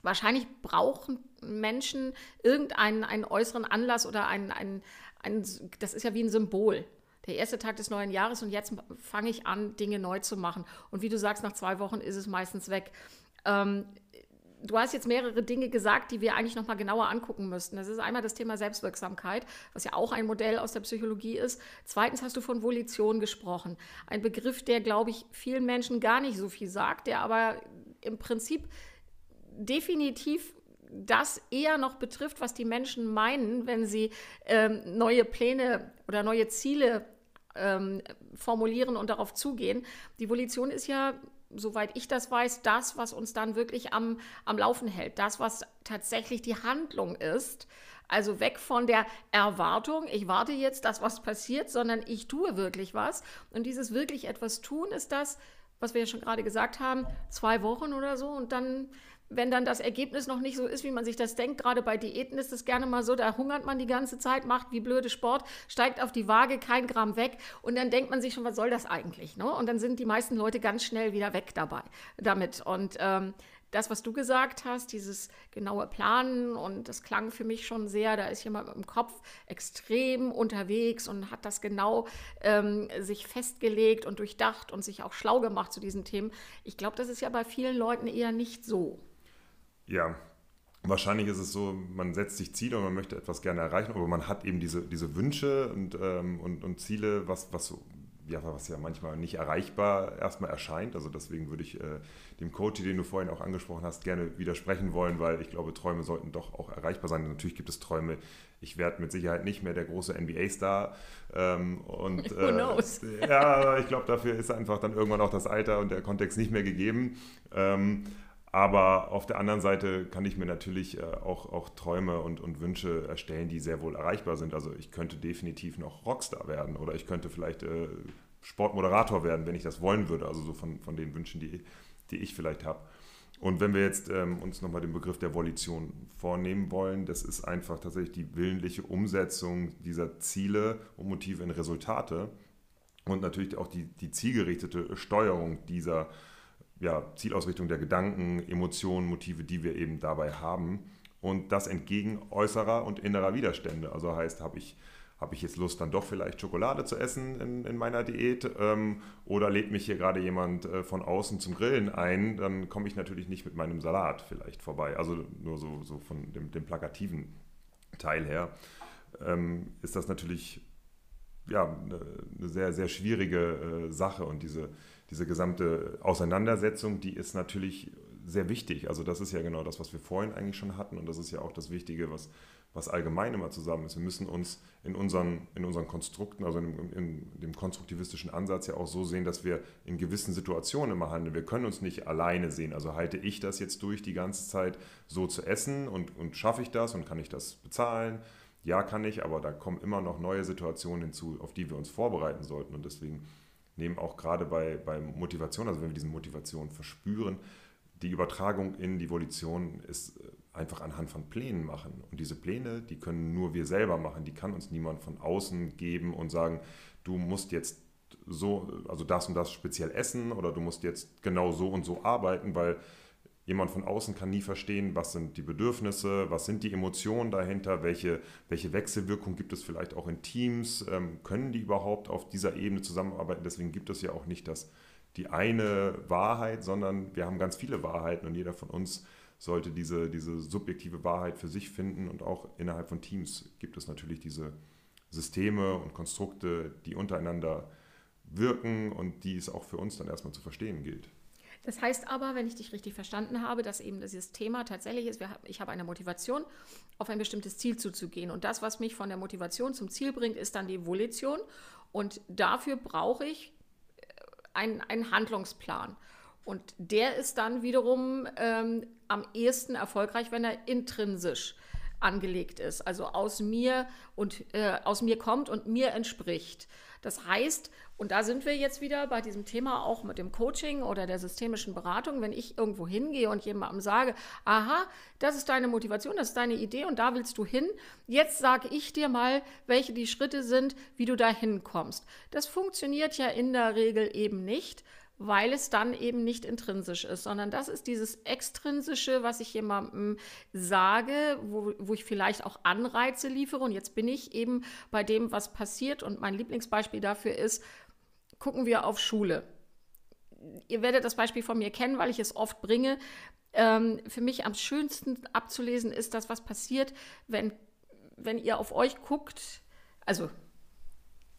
Wahrscheinlich brauchen Menschen irgendeinen einen äußeren Anlass oder einen, einen, einen, das ist ja wie ein Symbol der erste Tag des neuen Jahres und jetzt fange ich an, Dinge neu zu machen. Und wie du sagst, nach zwei Wochen ist es meistens weg. Ähm, du hast jetzt mehrere Dinge gesagt, die wir eigentlich noch mal genauer angucken müssten. Das ist einmal das Thema Selbstwirksamkeit, was ja auch ein Modell aus der Psychologie ist. Zweitens hast du von Volition gesprochen. Ein Begriff, der, glaube ich, vielen Menschen gar nicht so viel sagt, der aber im Prinzip definitiv das eher noch betrifft, was die Menschen meinen, wenn sie ähm, neue Pläne oder neue Ziele ähm, formulieren und darauf zugehen. Die Volition ist ja soweit ich das weiß, das, was uns dann wirklich am, am Laufen hält. Das, was tatsächlich die Handlung ist. Also weg von der Erwartung, ich warte jetzt, dass was passiert, sondern ich tue wirklich was. Und dieses wirklich etwas tun ist das, was wir ja schon gerade gesagt haben, zwei Wochen oder so. Und dann wenn dann das Ergebnis noch nicht so ist, wie man sich das denkt. Gerade bei Diäten ist es gerne mal so, da hungert man die ganze Zeit, macht wie blöde Sport, steigt auf die Waage, kein Gramm weg und dann denkt man sich schon, was soll das eigentlich? Ne? Und dann sind die meisten Leute ganz schnell wieder weg dabei damit. Und ähm, das, was du gesagt hast, dieses genaue Planen und das klang für mich schon sehr, da ist jemand im Kopf extrem unterwegs und hat das genau ähm, sich festgelegt und durchdacht und sich auch schlau gemacht zu diesen Themen. Ich glaube, das ist ja bei vielen Leuten eher nicht so. Ja, wahrscheinlich ist es so, man setzt sich Ziele und man möchte etwas gerne erreichen, aber man hat eben diese, diese Wünsche und, ähm, und, und Ziele, was, was, ja, was ja manchmal nicht erreichbar erstmal erscheint. Also deswegen würde ich äh, dem Coach, den du vorhin auch angesprochen hast, gerne widersprechen wollen, weil ich glaube, Träume sollten doch auch erreichbar sein. natürlich gibt es Träume. Ich werde mit Sicherheit nicht mehr der große NBA-Star. Ähm, und Who knows? Äh, ja, ich glaube, dafür ist einfach dann irgendwann auch das Alter und der Kontext nicht mehr gegeben. Ähm, aber auf der anderen Seite kann ich mir natürlich äh, auch, auch Träume und, und Wünsche erstellen, die sehr wohl erreichbar sind. Also ich könnte definitiv noch Rockstar werden oder ich könnte vielleicht äh, Sportmoderator werden, wenn ich das wollen würde. Also so von, von den Wünschen, die, die ich vielleicht habe. Und wenn wir jetzt ähm, uns nochmal den Begriff der Volition vornehmen wollen, das ist einfach tatsächlich die willentliche Umsetzung dieser Ziele und Motive in Resultate und natürlich auch die, die zielgerichtete Steuerung dieser ja, Zielausrichtung der Gedanken, Emotionen, Motive, die wir eben dabei haben. Und das entgegen äußerer und innerer Widerstände. Also heißt, habe ich, hab ich jetzt Lust, dann doch vielleicht Schokolade zu essen in, in meiner Diät? Ähm, oder lädt mich hier gerade jemand äh, von außen zum Grillen ein? Dann komme ich natürlich nicht mit meinem Salat vielleicht vorbei. Also nur so, so von dem, dem plakativen Teil her ähm, ist das natürlich ja, eine, sehr, sehr schwierige äh, Sache. Und diese diese gesamte Auseinandersetzung, die ist natürlich sehr wichtig. Also das ist ja genau das, was wir vorhin eigentlich schon hatten und das ist ja auch das Wichtige, was, was allgemein immer zusammen ist. Wir müssen uns in unseren, in unseren Konstrukten, also in, in, dem konstruktivistischen Ansatz ja auch so sehen, dass wir in gewissen Situationen immer handeln. Wir können uns nicht alleine sehen. Also halte ich das jetzt durch, die ganze Zeit so zu essen und, und schaffe ich das und kann ich das bezahlen? Ja, kann ich, aber da kommen immer noch neue Situationen hinzu, auf die wir uns vorbereiten sollten und deswegen nehmen auch gerade bei, bei Motivation, also wenn wir diese Motivation verspüren, die Übertragung in die Volition ist äh, einfach anhand von Plänen machen. Und diese Pläne, die können nur wir selber machen, die kann uns niemand von außen geben und sagen, du musst jetzt so, also das und das speziell essen oder du musst jetzt genau so und so arbeiten, weil Jemand von außen kann nie verstehen, was sind die Bedürfnisse, was sind die Emotionen dahinter, welche, welche Wechselwirkung gibt es vielleicht auch in Teams, ähm, können die überhaupt auf dieser Ebene zusammenarbeiten. Deswegen gibt es ja auch nicht das, die eine Wahrheit, sondern wir haben ganz viele Wahrheiten und jeder von uns sollte diese, diese subjektive Wahrheit für sich finden und auch innerhalb von Teams gibt es natürlich diese Systeme und Konstrukte, die untereinander wirken und die es auch für uns dann erstmal zu verstehen gilt. Das heißt aber, wenn ich dich richtig verstanden habe, dass eben dieses Thema tatsächlich ist, ich habe eine Motivation, auf ein bestimmtes Ziel zuzugehen. Und das, was mich von der Motivation zum Ziel bringt, ist dann die Volition. Und dafür brauche ich äh, einen, einen Handlungsplan. Und der ist dann wiederum ähm, am ehesten erfolgreich, wenn er intrinsisch angelegt ist, also aus mir und äh, aus mir kommt und mir entspricht. Das heißt, und da sind wir jetzt wieder bei diesem Thema auch mit dem Coaching oder der systemischen Beratung, wenn ich irgendwo hingehe und jemandem sage, aha, das ist deine Motivation, das ist deine Idee und da willst du hin, jetzt sage ich dir mal, welche die Schritte sind, wie du da hinkommst. Das funktioniert ja in der Regel eben nicht, weil es dann eben nicht intrinsisch ist, sondern das ist dieses Extrinsische, was ich jemandem sage, wo, wo ich vielleicht auch Anreize liefere. Und jetzt bin ich eben bei dem, was passiert. Und mein Lieblingsbeispiel dafür ist, gucken wir auf Schule. Ihr werdet das Beispiel von mir kennen, weil ich es oft bringe. Ähm, für mich am schönsten abzulesen ist das, was passiert, wenn, wenn ihr auf euch guckt. Also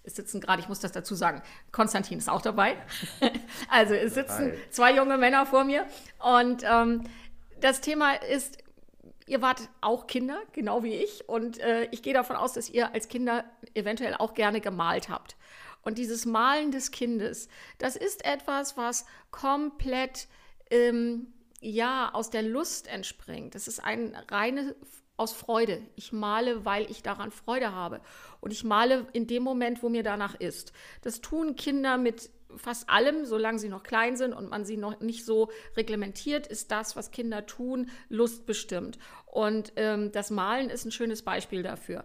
es sitzen gerade, ich muss das dazu sagen, Konstantin ist auch dabei. also es sitzen zwei junge Männer vor mir und ähm, das Thema ist, Ihr wart auch Kinder, genau wie ich. Und äh, ich gehe davon aus, dass ihr als Kinder eventuell auch gerne gemalt habt. Und dieses Malen des Kindes, das ist etwas, was komplett ähm, ja aus der Lust entspringt. Das ist ein reine aus Freude. Ich male, weil ich daran Freude habe. Und ich male in dem Moment, wo mir danach ist. Das tun Kinder mit fast allem, solange sie noch klein sind und man sie noch nicht so reglementiert, ist das, was Kinder tun, lustbestimmt. Und ähm, das Malen ist ein schönes Beispiel dafür.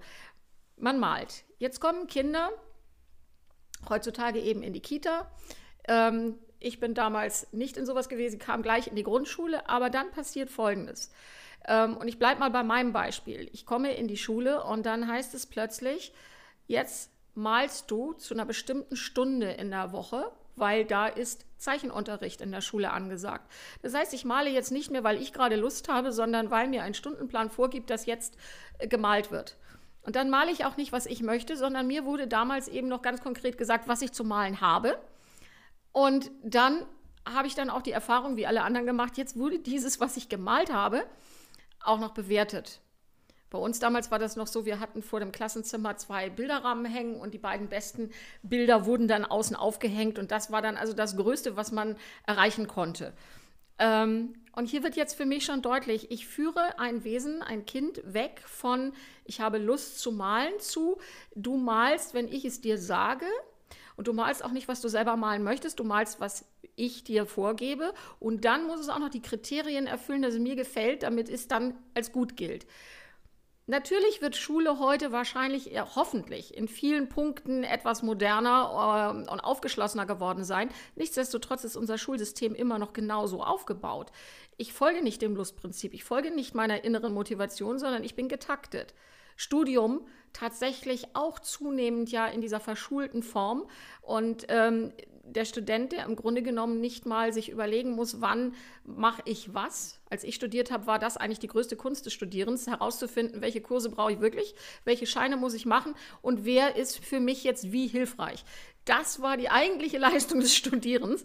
Man malt. Jetzt kommen Kinder heutzutage eben in die Kita. Ähm, ich bin damals nicht in sowas gewesen, kam gleich in die Grundschule, aber dann passiert Folgendes. Ähm, und ich bleibe mal bei meinem Beispiel. Ich komme in die Schule und dann heißt es plötzlich, jetzt malst du zu einer bestimmten Stunde in der Woche, weil da ist Zeichenunterricht in der Schule angesagt. Das heißt, ich male jetzt nicht mehr, weil ich gerade Lust habe, sondern weil mir ein Stundenplan vorgibt, dass jetzt äh, gemalt wird. Und dann male ich auch nicht, was ich möchte, sondern mir wurde damals eben noch ganz konkret gesagt, was ich zu malen habe. Und dann habe ich dann auch die Erfahrung, wie alle anderen gemacht, jetzt wurde dieses, was ich gemalt habe, auch noch bewertet. Bei uns damals war das noch so, wir hatten vor dem Klassenzimmer zwei Bilderrahmen hängen und die beiden besten Bilder wurden dann außen aufgehängt und das war dann also das Größte, was man erreichen konnte. Ähm, und hier wird jetzt für mich schon deutlich, ich führe ein Wesen, ein Kind weg von, ich habe Lust zu malen zu, du malst, wenn ich es dir sage. Und du malst auch nicht, was du selber malen möchtest, du malst, was ich dir vorgebe. Und dann muss es auch noch die Kriterien erfüllen, dass es mir gefällt, damit es dann als gut gilt. Natürlich wird Schule heute wahrscheinlich, hoffentlich, in vielen Punkten etwas moderner äh, und aufgeschlossener geworden sein. Nichtsdestotrotz ist unser Schulsystem immer noch genauso aufgebaut. Ich folge nicht dem Lustprinzip, ich folge nicht meiner inneren Motivation, sondern ich bin getaktet. Studium tatsächlich auch zunehmend ja in dieser verschulten Form. Und ähm, der Student, der im Grunde genommen nicht mal sich überlegen muss, wann mache ich was. Als ich studiert habe, war das eigentlich die größte Kunst des Studierens, herauszufinden, welche Kurse brauche ich wirklich, welche Scheine muss ich machen und wer ist für mich jetzt wie hilfreich. Das war die eigentliche Leistung des Studierens.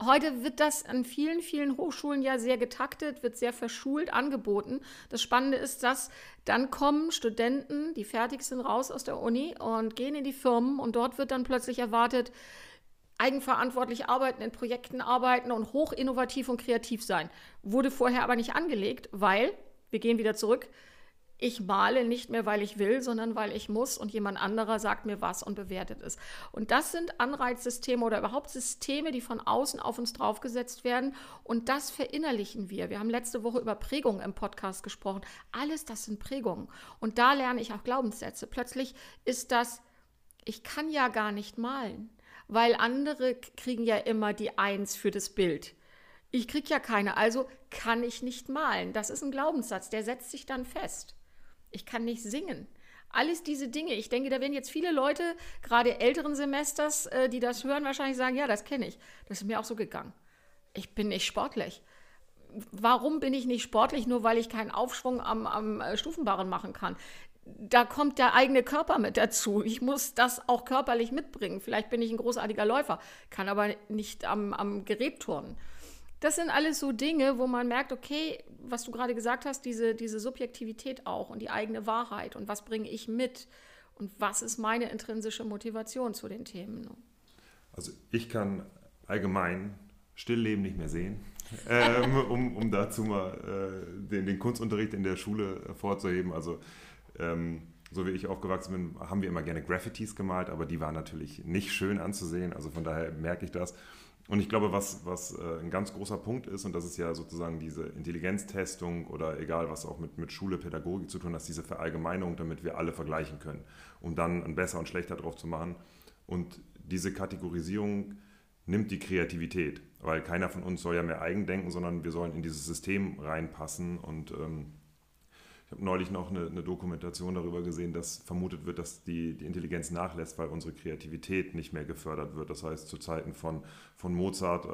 Heute wird das an vielen, vielen Hochschulen ja sehr getaktet, wird sehr verschult angeboten. Das Spannende ist, dass dann kommen Studenten, die fertig sind, raus aus der Uni und gehen in die Firmen und dort wird dann plötzlich erwartet, eigenverantwortlich arbeiten, in Projekten arbeiten und hoch innovativ und kreativ sein. Wurde vorher aber nicht angelegt, weil, wir gehen wieder zurück, ich male nicht mehr, weil ich will, sondern weil ich muss und jemand anderer sagt mir was und bewertet es. Und das sind Anreizsysteme oder überhaupt Systeme, die von außen auf uns draufgesetzt werden und das verinnerlichen wir. Wir haben letzte Woche über Prägungen im Podcast gesprochen. Alles das sind Prägungen und da lerne ich auch Glaubenssätze. Plötzlich ist das, ich kann ja gar nicht malen weil andere kriegen ja immer die Eins für das Bild. Ich kriege ja keine, also kann ich nicht malen. Das ist ein Glaubenssatz, der setzt sich dann fest. Ich kann nicht singen. Alles diese Dinge. Ich denke, da werden jetzt viele Leute, gerade älteren Semesters, äh, die das hören, wahrscheinlich sagen, ja, das kenne ich. Das ist mir auch so gegangen. Ich bin nicht sportlich. Warum bin ich nicht sportlich? Nur weil ich keinen Aufschwung am, am äh, Stufenbarren machen kann da kommt der eigene Körper mit dazu. Ich muss das auch körperlich mitbringen. Vielleicht bin ich ein großartiger Läufer, kann aber nicht am, am Gerät turnen. Das sind alles so Dinge, wo man merkt, okay, was du gerade gesagt hast, diese, diese Subjektivität auch und die eigene Wahrheit und was bringe ich mit und was ist meine intrinsische Motivation zu den Themen. Also ich kann allgemein Stillleben nicht mehr sehen, ähm, um, um dazu mal äh, den, den Kunstunterricht in der Schule hervorzuheben. Also ähm, so wie ich aufgewachsen bin, haben wir immer gerne Graffitis gemalt, aber die waren natürlich nicht schön anzusehen. Also von daher merke ich das. Und ich glaube, was, was äh, ein ganz großer Punkt ist, und das ist ja sozusagen diese Intelligenztestung oder egal, was auch mit, mit Schule, Pädagogik zu tun hat, diese Verallgemeinung, damit wir alle vergleichen können, um dann ein besser und schlechter drauf zu machen. Und diese Kategorisierung nimmt die Kreativität, weil keiner von uns soll ja mehr eigen denken, sondern wir sollen in dieses System reinpassen und ähm, ich habe neulich noch eine, eine, Dokumentation darüber gesehen, dass vermutet wird, dass die, die, Intelligenz nachlässt, weil unsere Kreativität nicht mehr gefördert wird. Das heißt, zu Zeiten von, von Mozart, äh,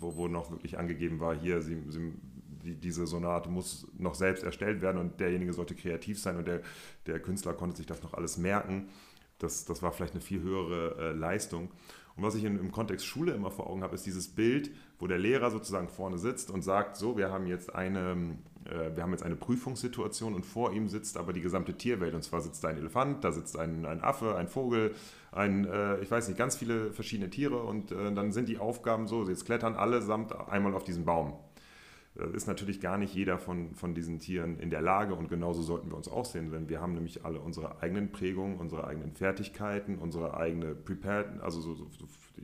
wo, wo noch wirklich angegeben war, hier, sie, sie, die, diese Sonate muss noch selbst erstellt werden und derjenige sollte kreativ sein und der, der Künstler konnte sich das noch alles merken. das, das war vielleicht eine viel höhere äh, Leistung. Und was ich in, im Kontext Schule immer vor Augen habe, ist dieses Bild, wo der Lehrer sozusagen vorne sitzt und sagt, so, wir haben jetzt eine, wir haben jetzt eine Prüfungssituation und vor ihm sitzt aber die gesamte Tierwelt. Und zwar sitzt da ein Elefant, da sitzt ein, ein Affe, ein Vogel, ein, äh, ich weiß nicht, ganz viele verschiedene Tiere und äh, dann sind die Aufgaben so, jetzt klettern allesamt einmal auf diesen Baum. Äh, ist natürlich gar nicht jeder von, von diesen Tieren in der Lage und genauso sollten wir uns auch sehen, denn wir haben nämlich alle unsere eigenen Prägungen, unsere eigenen Fertigkeiten, unsere eigene Prepared, also so, so,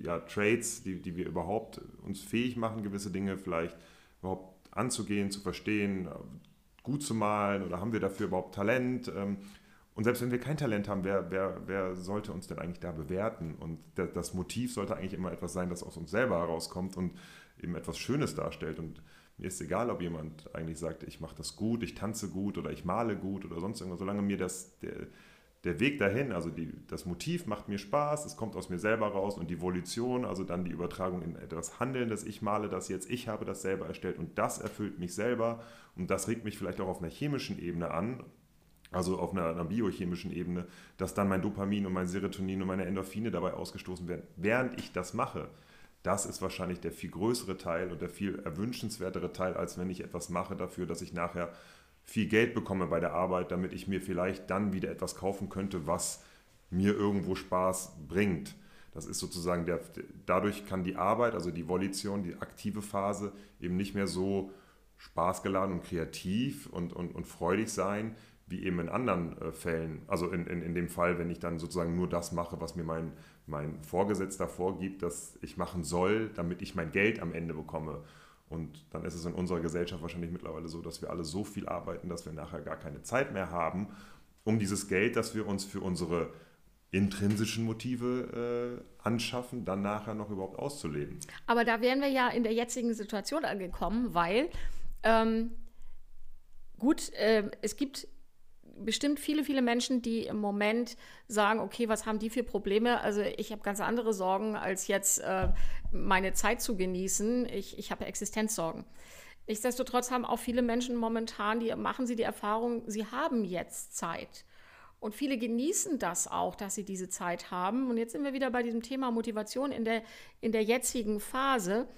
ja, Traits, die, die wir überhaupt uns fähig machen, gewisse Dinge vielleicht überhaupt anzugehen, zu verstehen, gut zu malen oder haben wir dafür überhaupt Talent? Ähm, und selbst wenn wir kein Talent haben, wer, wer, wer sollte uns denn eigentlich da bewerten? Und das Motiv sollte eigentlich immer etwas sein, das aus uns selber herauskommt und eben etwas Schönes darstellt. Und mir ist egal, ob jemand eigentlich sagt, ich mache das gut, ich tanze gut oder ich male gut oder sonst irgendwas, solange mir das, der, der Weg dahin, also die, das Motiv macht mir Spaß, es kommt aus mir selber raus und die Volition, also dann die Übertragung in etwas Handeln, das ich male, das jetzt ich habe das selber erstellt und das erfüllt mich selber und das regt mich vielleicht auch auf einer chemischen Ebene an, also auf einer, einer, biochemischen Ebene, dass dann mein Dopamin und mein Serotonin und meine Endorphine dabei ausgestoßen werden, während ich das mache. Das ist wahrscheinlich der viel größere Teil und der viel erwünschenswertere Teil, als wenn ich etwas mache dafür, dass ich nachher viel Geld bekomme bei der Arbeit, damit ich mir vielleicht dann wieder etwas kaufen könnte, was mir irgendwo Spaß bringt. Das ist sozusagen der, dadurch kann die Arbeit, also die Volition, die aktive Phase eben nicht mehr so spaßgeladen und kreativ und, und, und freudig sein, wie eben in anderen äh, Fällen. Also in, in, in dem Fall, wenn ich dann sozusagen nur das mache, was mir mein, mein Vorgesetzter vorgibt, dass ich machen soll, damit ich mein Geld am Ende bekomme. Und dann ist es in unserer Gesellschaft wahrscheinlich mittlerweile so, dass wir alle so viel arbeiten, dass wir nachher gar keine Zeit mehr haben, um dieses Geld, das wir uns für unsere intrinsischen Motive äh, anschaffen, dann nachher noch überhaupt auszuleben. Aber da wären wir ja in der jetzigen Situation angekommen, weil ähm, gut, äh, es gibt bestimmt viele, viele Menschen, die im Moment sagen, okay, was haben die für Probleme? Also ich habe ganz andere Sorgen, als jetzt äh, meine Zeit zu genießen. Ich, ich habe Existenzsorgen. Nichtsdestotrotz haben auch viele Menschen momentan, die machen sie die Erfahrung, sie haben jetzt Zeit. Und viele genießen das auch, dass sie diese Zeit haben. Und jetzt sind wir wieder bei diesem Thema Motivation in der, in der jetzigen Phase.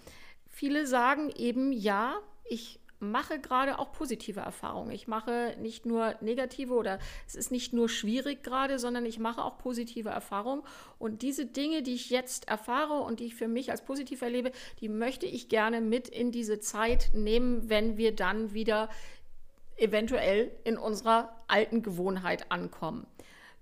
Viele sagen eben, ja, ich mache gerade auch positive Erfahrungen. Ich mache nicht nur negative oder es ist nicht nur schwierig gerade, sondern ich mache auch positive Erfahrungen. Und diese Dinge, die ich jetzt erfahre und die ich für mich als positiv erlebe, die möchte ich gerne mit in diese Zeit nehmen, wenn wir dann wieder eventuell in unserer alten Gewohnheit ankommen.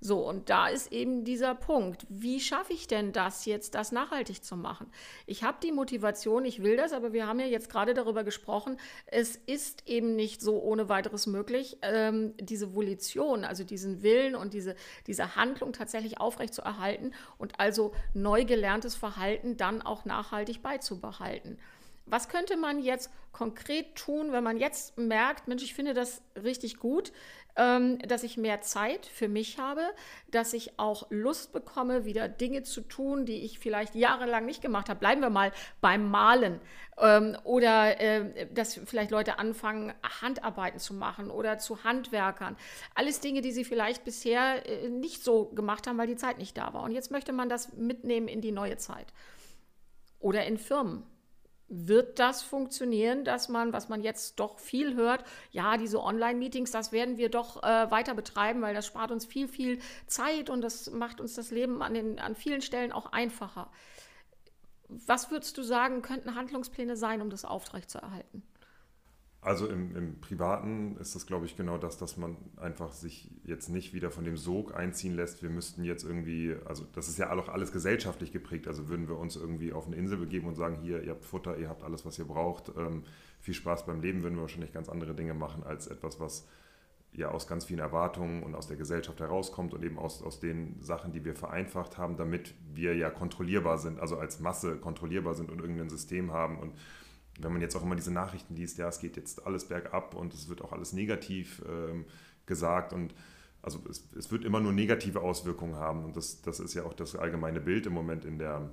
So, und da ist eben dieser Punkt. Wie schaffe ich denn das jetzt, das nachhaltig zu machen? Ich habe die Motivation, ich will das, aber wir haben ja jetzt gerade darüber gesprochen, es ist eben nicht so ohne weiteres möglich, ähm, diese Volition, also diesen Willen und diese, diese Handlung tatsächlich aufrechtzuerhalten und also neu gelerntes Verhalten dann auch nachhaltig beizubehalten. Was könnte man jetzt konkret tun, wenn man jetzt merkt, Mensch, ich finde das richtig gut, ähm, dass ich mehr Zeit für mich habe, dass ich auch Lust bekomme, wieder Dinge zu tun, die ich vielleicht jahrelang nicht gemacht habe. Bleiben wir mal beim Malen ähm, oder äh, dass vielleicht Leute anfangen, Handarbeiten zu machen oder zu Handwerkern. Alles Dinge, die sie vielleicht bisher äh, nicht so gemacht haben, weil die Zeit nicht da war. Und jetzt möchte man das mitnehmen in die neue Zeit. Oder in Firmen wird das funktionieren, dass man, was man jetzt doch viel hört, ja, diese Online-Meetings, das werden wir doch äh, weiter betreiben, weil das spart uns viel, viel Zeit und das macht uns das Leben an, den, an vielen Stellen auch einfacher. Was würdest du sagen, könnten Handlungspläne sein, um das aufrechtzuerhalten? Also im, im Privaten ist das, glaube ich, genau das, dass man einfach sich jetzt nicht wieder von dem Sog einziehen lässt, wir müssten jetzt irgendwie, also das ist ja auch alles gesellschaftlich geprägt, also würden wir uns irgendwie auf eine Insel begeben und sagen, hier, ihr habt Futter, ihr habt alles, was ihr braucht, ähm, viel Spaß beim Leben, würden wir wahrscheinlich ganz andere Dinge machen als etwas, was ja aus ganz vielen Erwartungen und aus der Gesellschaft herauskommt und eben aus, aus den Sachen, die wir vereinfacht haben, damit wir ja kontrollierbar sind, also als Masse kontrollierbar sind und irgendein System haben und wenn man jetzt auch immer diese Nachrichten liest, ja, es geht jetzt alles bergab und es wird auch alles negativ ähm, gesagt und also es, es, wird immer nur negative Auswirkungen haben und das, das ist ja auch das allgemeine Bild im Moment in, der,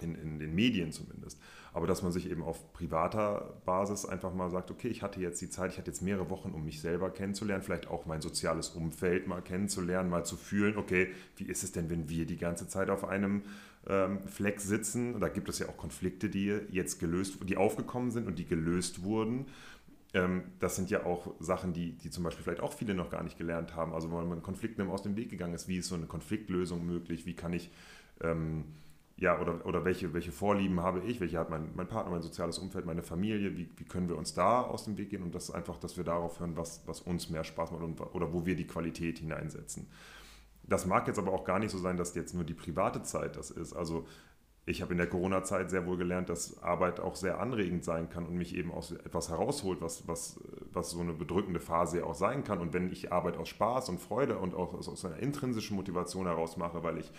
in, in den Medien zumindest. aber dass man sich eben auf privater Basis einfach mal sagt, okay, ich hatte jetzt die Zeit, ich hatte jetzt mehrere Wochen, um mich selber kennenzulernen, vielleicht auch mein soziales Umfeld mal kennenzulernen, mal zu fühlen, okay, wie ist es denn, wenn wir die ganze Zeit auf einem ähm, Fleck sitzen? Da gibt es ja auch Konflikte, die jetzt gelöst, die aufgekommen sind und die gelöst wurden ähm, das sind ja auch Sachen, die, die zum Beispiel vielleicht auch viele noch gar nicht gelernt haben. Also wenn man Konflikten aus dem Weg gegangen ist, wie ist so eine Konfliktlösung möglich, wie kann ich, ähm, ja, oder, oder welche, welche Vorlieben habe ich, welche hat mein, mein Partner, mein soziales Umfeld, meine Familie, wie, wie können wir uns da aus dem Weg gehen und das ist einfach, dass wir darauf hören, was, was uns mehr Spaß macht und, oder wo wir die Qualität hineinsetzen. Das mag jetzt aber auch gar nicht so sein, dass jetzt nur die private Zeit das ist. Also ich habe in der Corona-Zeit sehr wohl gelernt, dass Arbeit auch sehr anregend sein kann und mich eben aus etwas herausholt, was, was, was so eine bedrückende Phase ja auch sein kann. Und wenn ich Arbeit aus Spaß und Freude und auch aus einer intrinsischen Motivation heraus mache, weil ich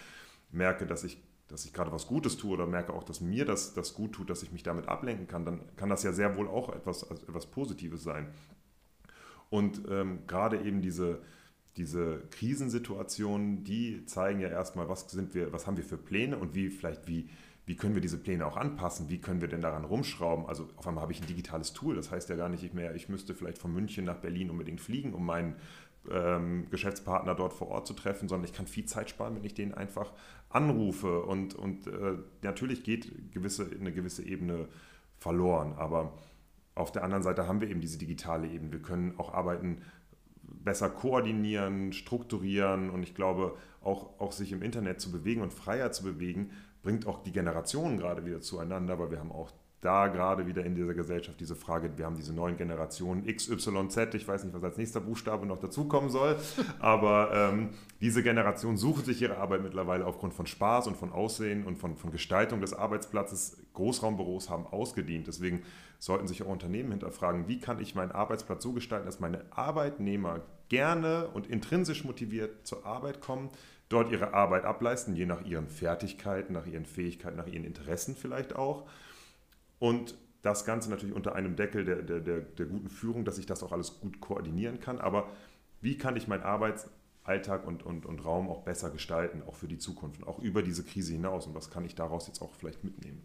merke, dass ich, dass ich gerade was Gutes tue oder merke auch, dass mir das, das gut tut, dass ich mich damit ablenken kann, dann kann das ja sehr wohl auch etwas, etwas Positives sein. Und ähm, gerade eben diese, diese Krisensituationen, die zeigen ja erstmal, was sind wir, was haben wir für Pläne und wie vielleicht wie wie können wir diese Pläne auch anpassen? Wie können wir denn daran rumschrauben? Also auf einmal habe ich ein digitales Tool. Das heißt ja gar nicht mehr, ich müsste vielleicht von München nach Berlin unbedingt fliegen, um meinen ähm, Geschäftspartner dort vor Ort zu treffen, sondern ich kann viel Zeit sparen, wenn ich den einfach anrufe. Und, und äh, natürlich geht gewisse, eine gewisse Ebene verloren. Aber auf der anderen Seite haben wir eben diese digitale Ebene. Wir können auch arbeiten besser koordinieren, strukturieren und ich glaube, auch, auch sich im Internet zu bewegen und freier zu bewegen, bringt auch die Generationen gerade wieder zueinander, weil wir haben auch da gerade wieder in dieser Gesellschaft diese Frage, wir haben diese neuen Generationen XYZ, ich weiß nicht, was als nächster Buchstabe noch dazukommen soll, aber ähm, diese Generation sucht sich ihre Arbeit mittlerweile aufgrund von Spaß und von Aussehen und von, von Gestaltung des Arbeitsplatzes. Großraumbüros haben ausgedient, deswegen sollten sich auch Unternehmen hinterfragen, wie kann ich meinen Arbeitsplatz so gestalten, dass meine Arbeitnehmer gerne und intrinsisch motiviert zur Arbeit kommen, dort ihre Arbeit ableisten, je nach ihren Fertigkeiten, nach ihren Fähigkeiten, nach ihren Interessen vielleicht auch und das Ganze natürlich unter einem Deckel der, der, der, der guten Führung, dass ich das auch alles gut koordinieren kann. Aber wie kann ich meinen Arbeitsalltag und, und, und Raum auch besser gestalten, auch für die Zukunft und auch über diese Krise hinaus? Und was kann ich daraus jetzt auch vielleicht mitnehmen?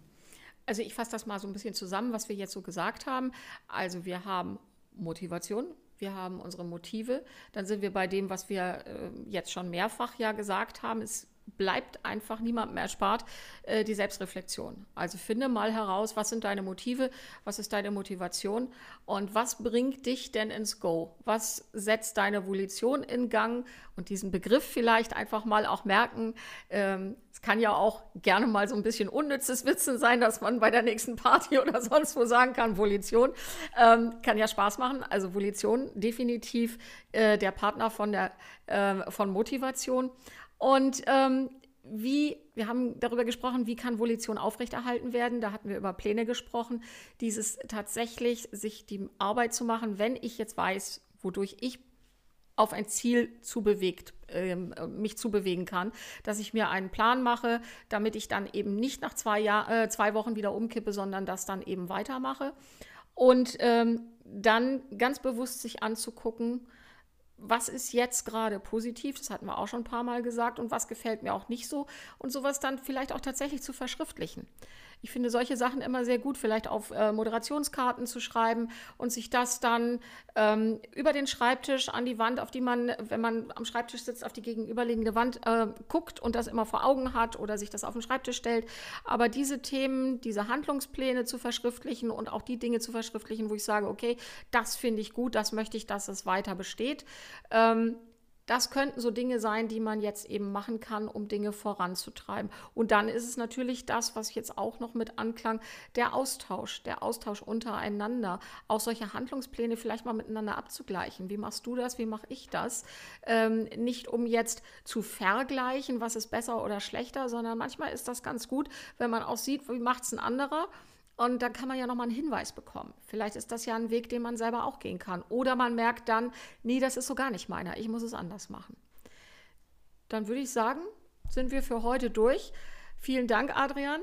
Also ich fasse das mal so ein bisschen zusammen, was wir jetzt so gesagt haben. Also wir haben Motivation, wir haben unsere Motive, dann sind wir bei dem, was wir äh, jetzt schon mehrfach ja gesagt haben, ist bleibt einfach niemandem erspart, äh, die Selbstreflexion. Also finde mal heraus, was sind deine Motive, was ist deine Motivation und was bringt dich denn ins Go? Was setzt deine Volition in Gang? Und diesen Begriff vielleicht einfach mal auch merken. Ähm, es kann ja auch gerne mal so ein bisschen unnützes Witzen sein, dass man bei der nächsten Party oder sonst wo sagen kann, Volition. Ähm, kann ja Spaß machen. Also Volition definitiv äh, der Partner von, der, äh, von Motivation. Und ähm, wie, wir haben darüber gesprochen, wie kann Volition aufrechterhalten werden. Da hatten wir über Pläne gesprochen. Dieses tatsächlich sich die Arbeit zu machen, wenn ich jetzt weiß, wodurch ich auf ein Ziel zubewegt, äh, mich zubewegen kann, dass ich mir einen Plan mache, damit ich dann eben nicht nach zwei, Jahr, äh, zwei Wochen wieder umkippe, sondern das dann eben weitermache. Und ähm, dann ganz bewusst sich anzugucken, was ist jetzt gerade positiv, das hatten wir auch schon ein paar Mal gesagt, und was gefällt mir auch nicht so und sowas dann vielleicht auch tatsächlich zu verschriftlichen. Ich finde solche Sachen immer sehr gut, vielleicht auf äh, Moderationskarten zu schreiben und sich das dann ähm, über den Schreibtisch an die Wand, auf die man, wenn man am Schreibtisch sitzt, auf die gegenüberliegende Wand äh, guckt und das immer vor Augen hat oder sich das auf den Schreibtisch stellt. Aber diese Themen, diese Handlungspläne zu verschriftlichen und auch die Dinge zu verschriftlichen, wo ich sage, okay, das finde ich gut, das möchte ich, dass es weiter besteht. Ähm, das könnten so Dinge sein, die man jetzt eben machen kann, um Dinge voranzutreiben. Und dann ist es natürlich das, was jetzt auch noch mit anklang, der Austausch, der Austausch untereinander, auch solche Handlungspläne vielleicht mal miteinander abzugleichen. Wie machst du das? Wie mache ich das? Ähm, nicht um jetzt zu vergleichen, was ist besser oder schlechter, sondern manchmal ist das ganz gut, wenn man auch sieht, wie macht es ein anderer und dann kann man ja nochmal einen Hinweis bekommen. Vielleicht ist das ja ein Weg, den man selber auch gehen kann. Oder man merkt dann, nee, das ist so gar nicht meiner, ich muss es anders machen. Dann würde ich sagen, sind wir für heute durch. Vielen Dank, Adrian.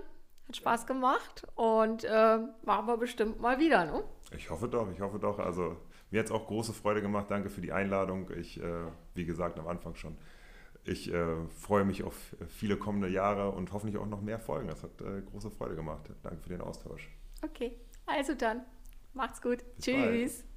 Hat Spaß gemacht und äh, machen wir bestimmt mal wieder. Ne? Ich hoffe doch, ich hoffe doch. Also mir hat es auch große Freude gemacht. Danke für die Einladung. Ich, äh, wie gesagt, am Anfang schon ich äh, freue mich auf viele kommende Jahre und hoffentlich auch noch mehr Folgen. Das hat äh, große Freude gemacht. Danke für den Austausch. Okay, also dann. Macht's gut. Bis Tschüss. Bald.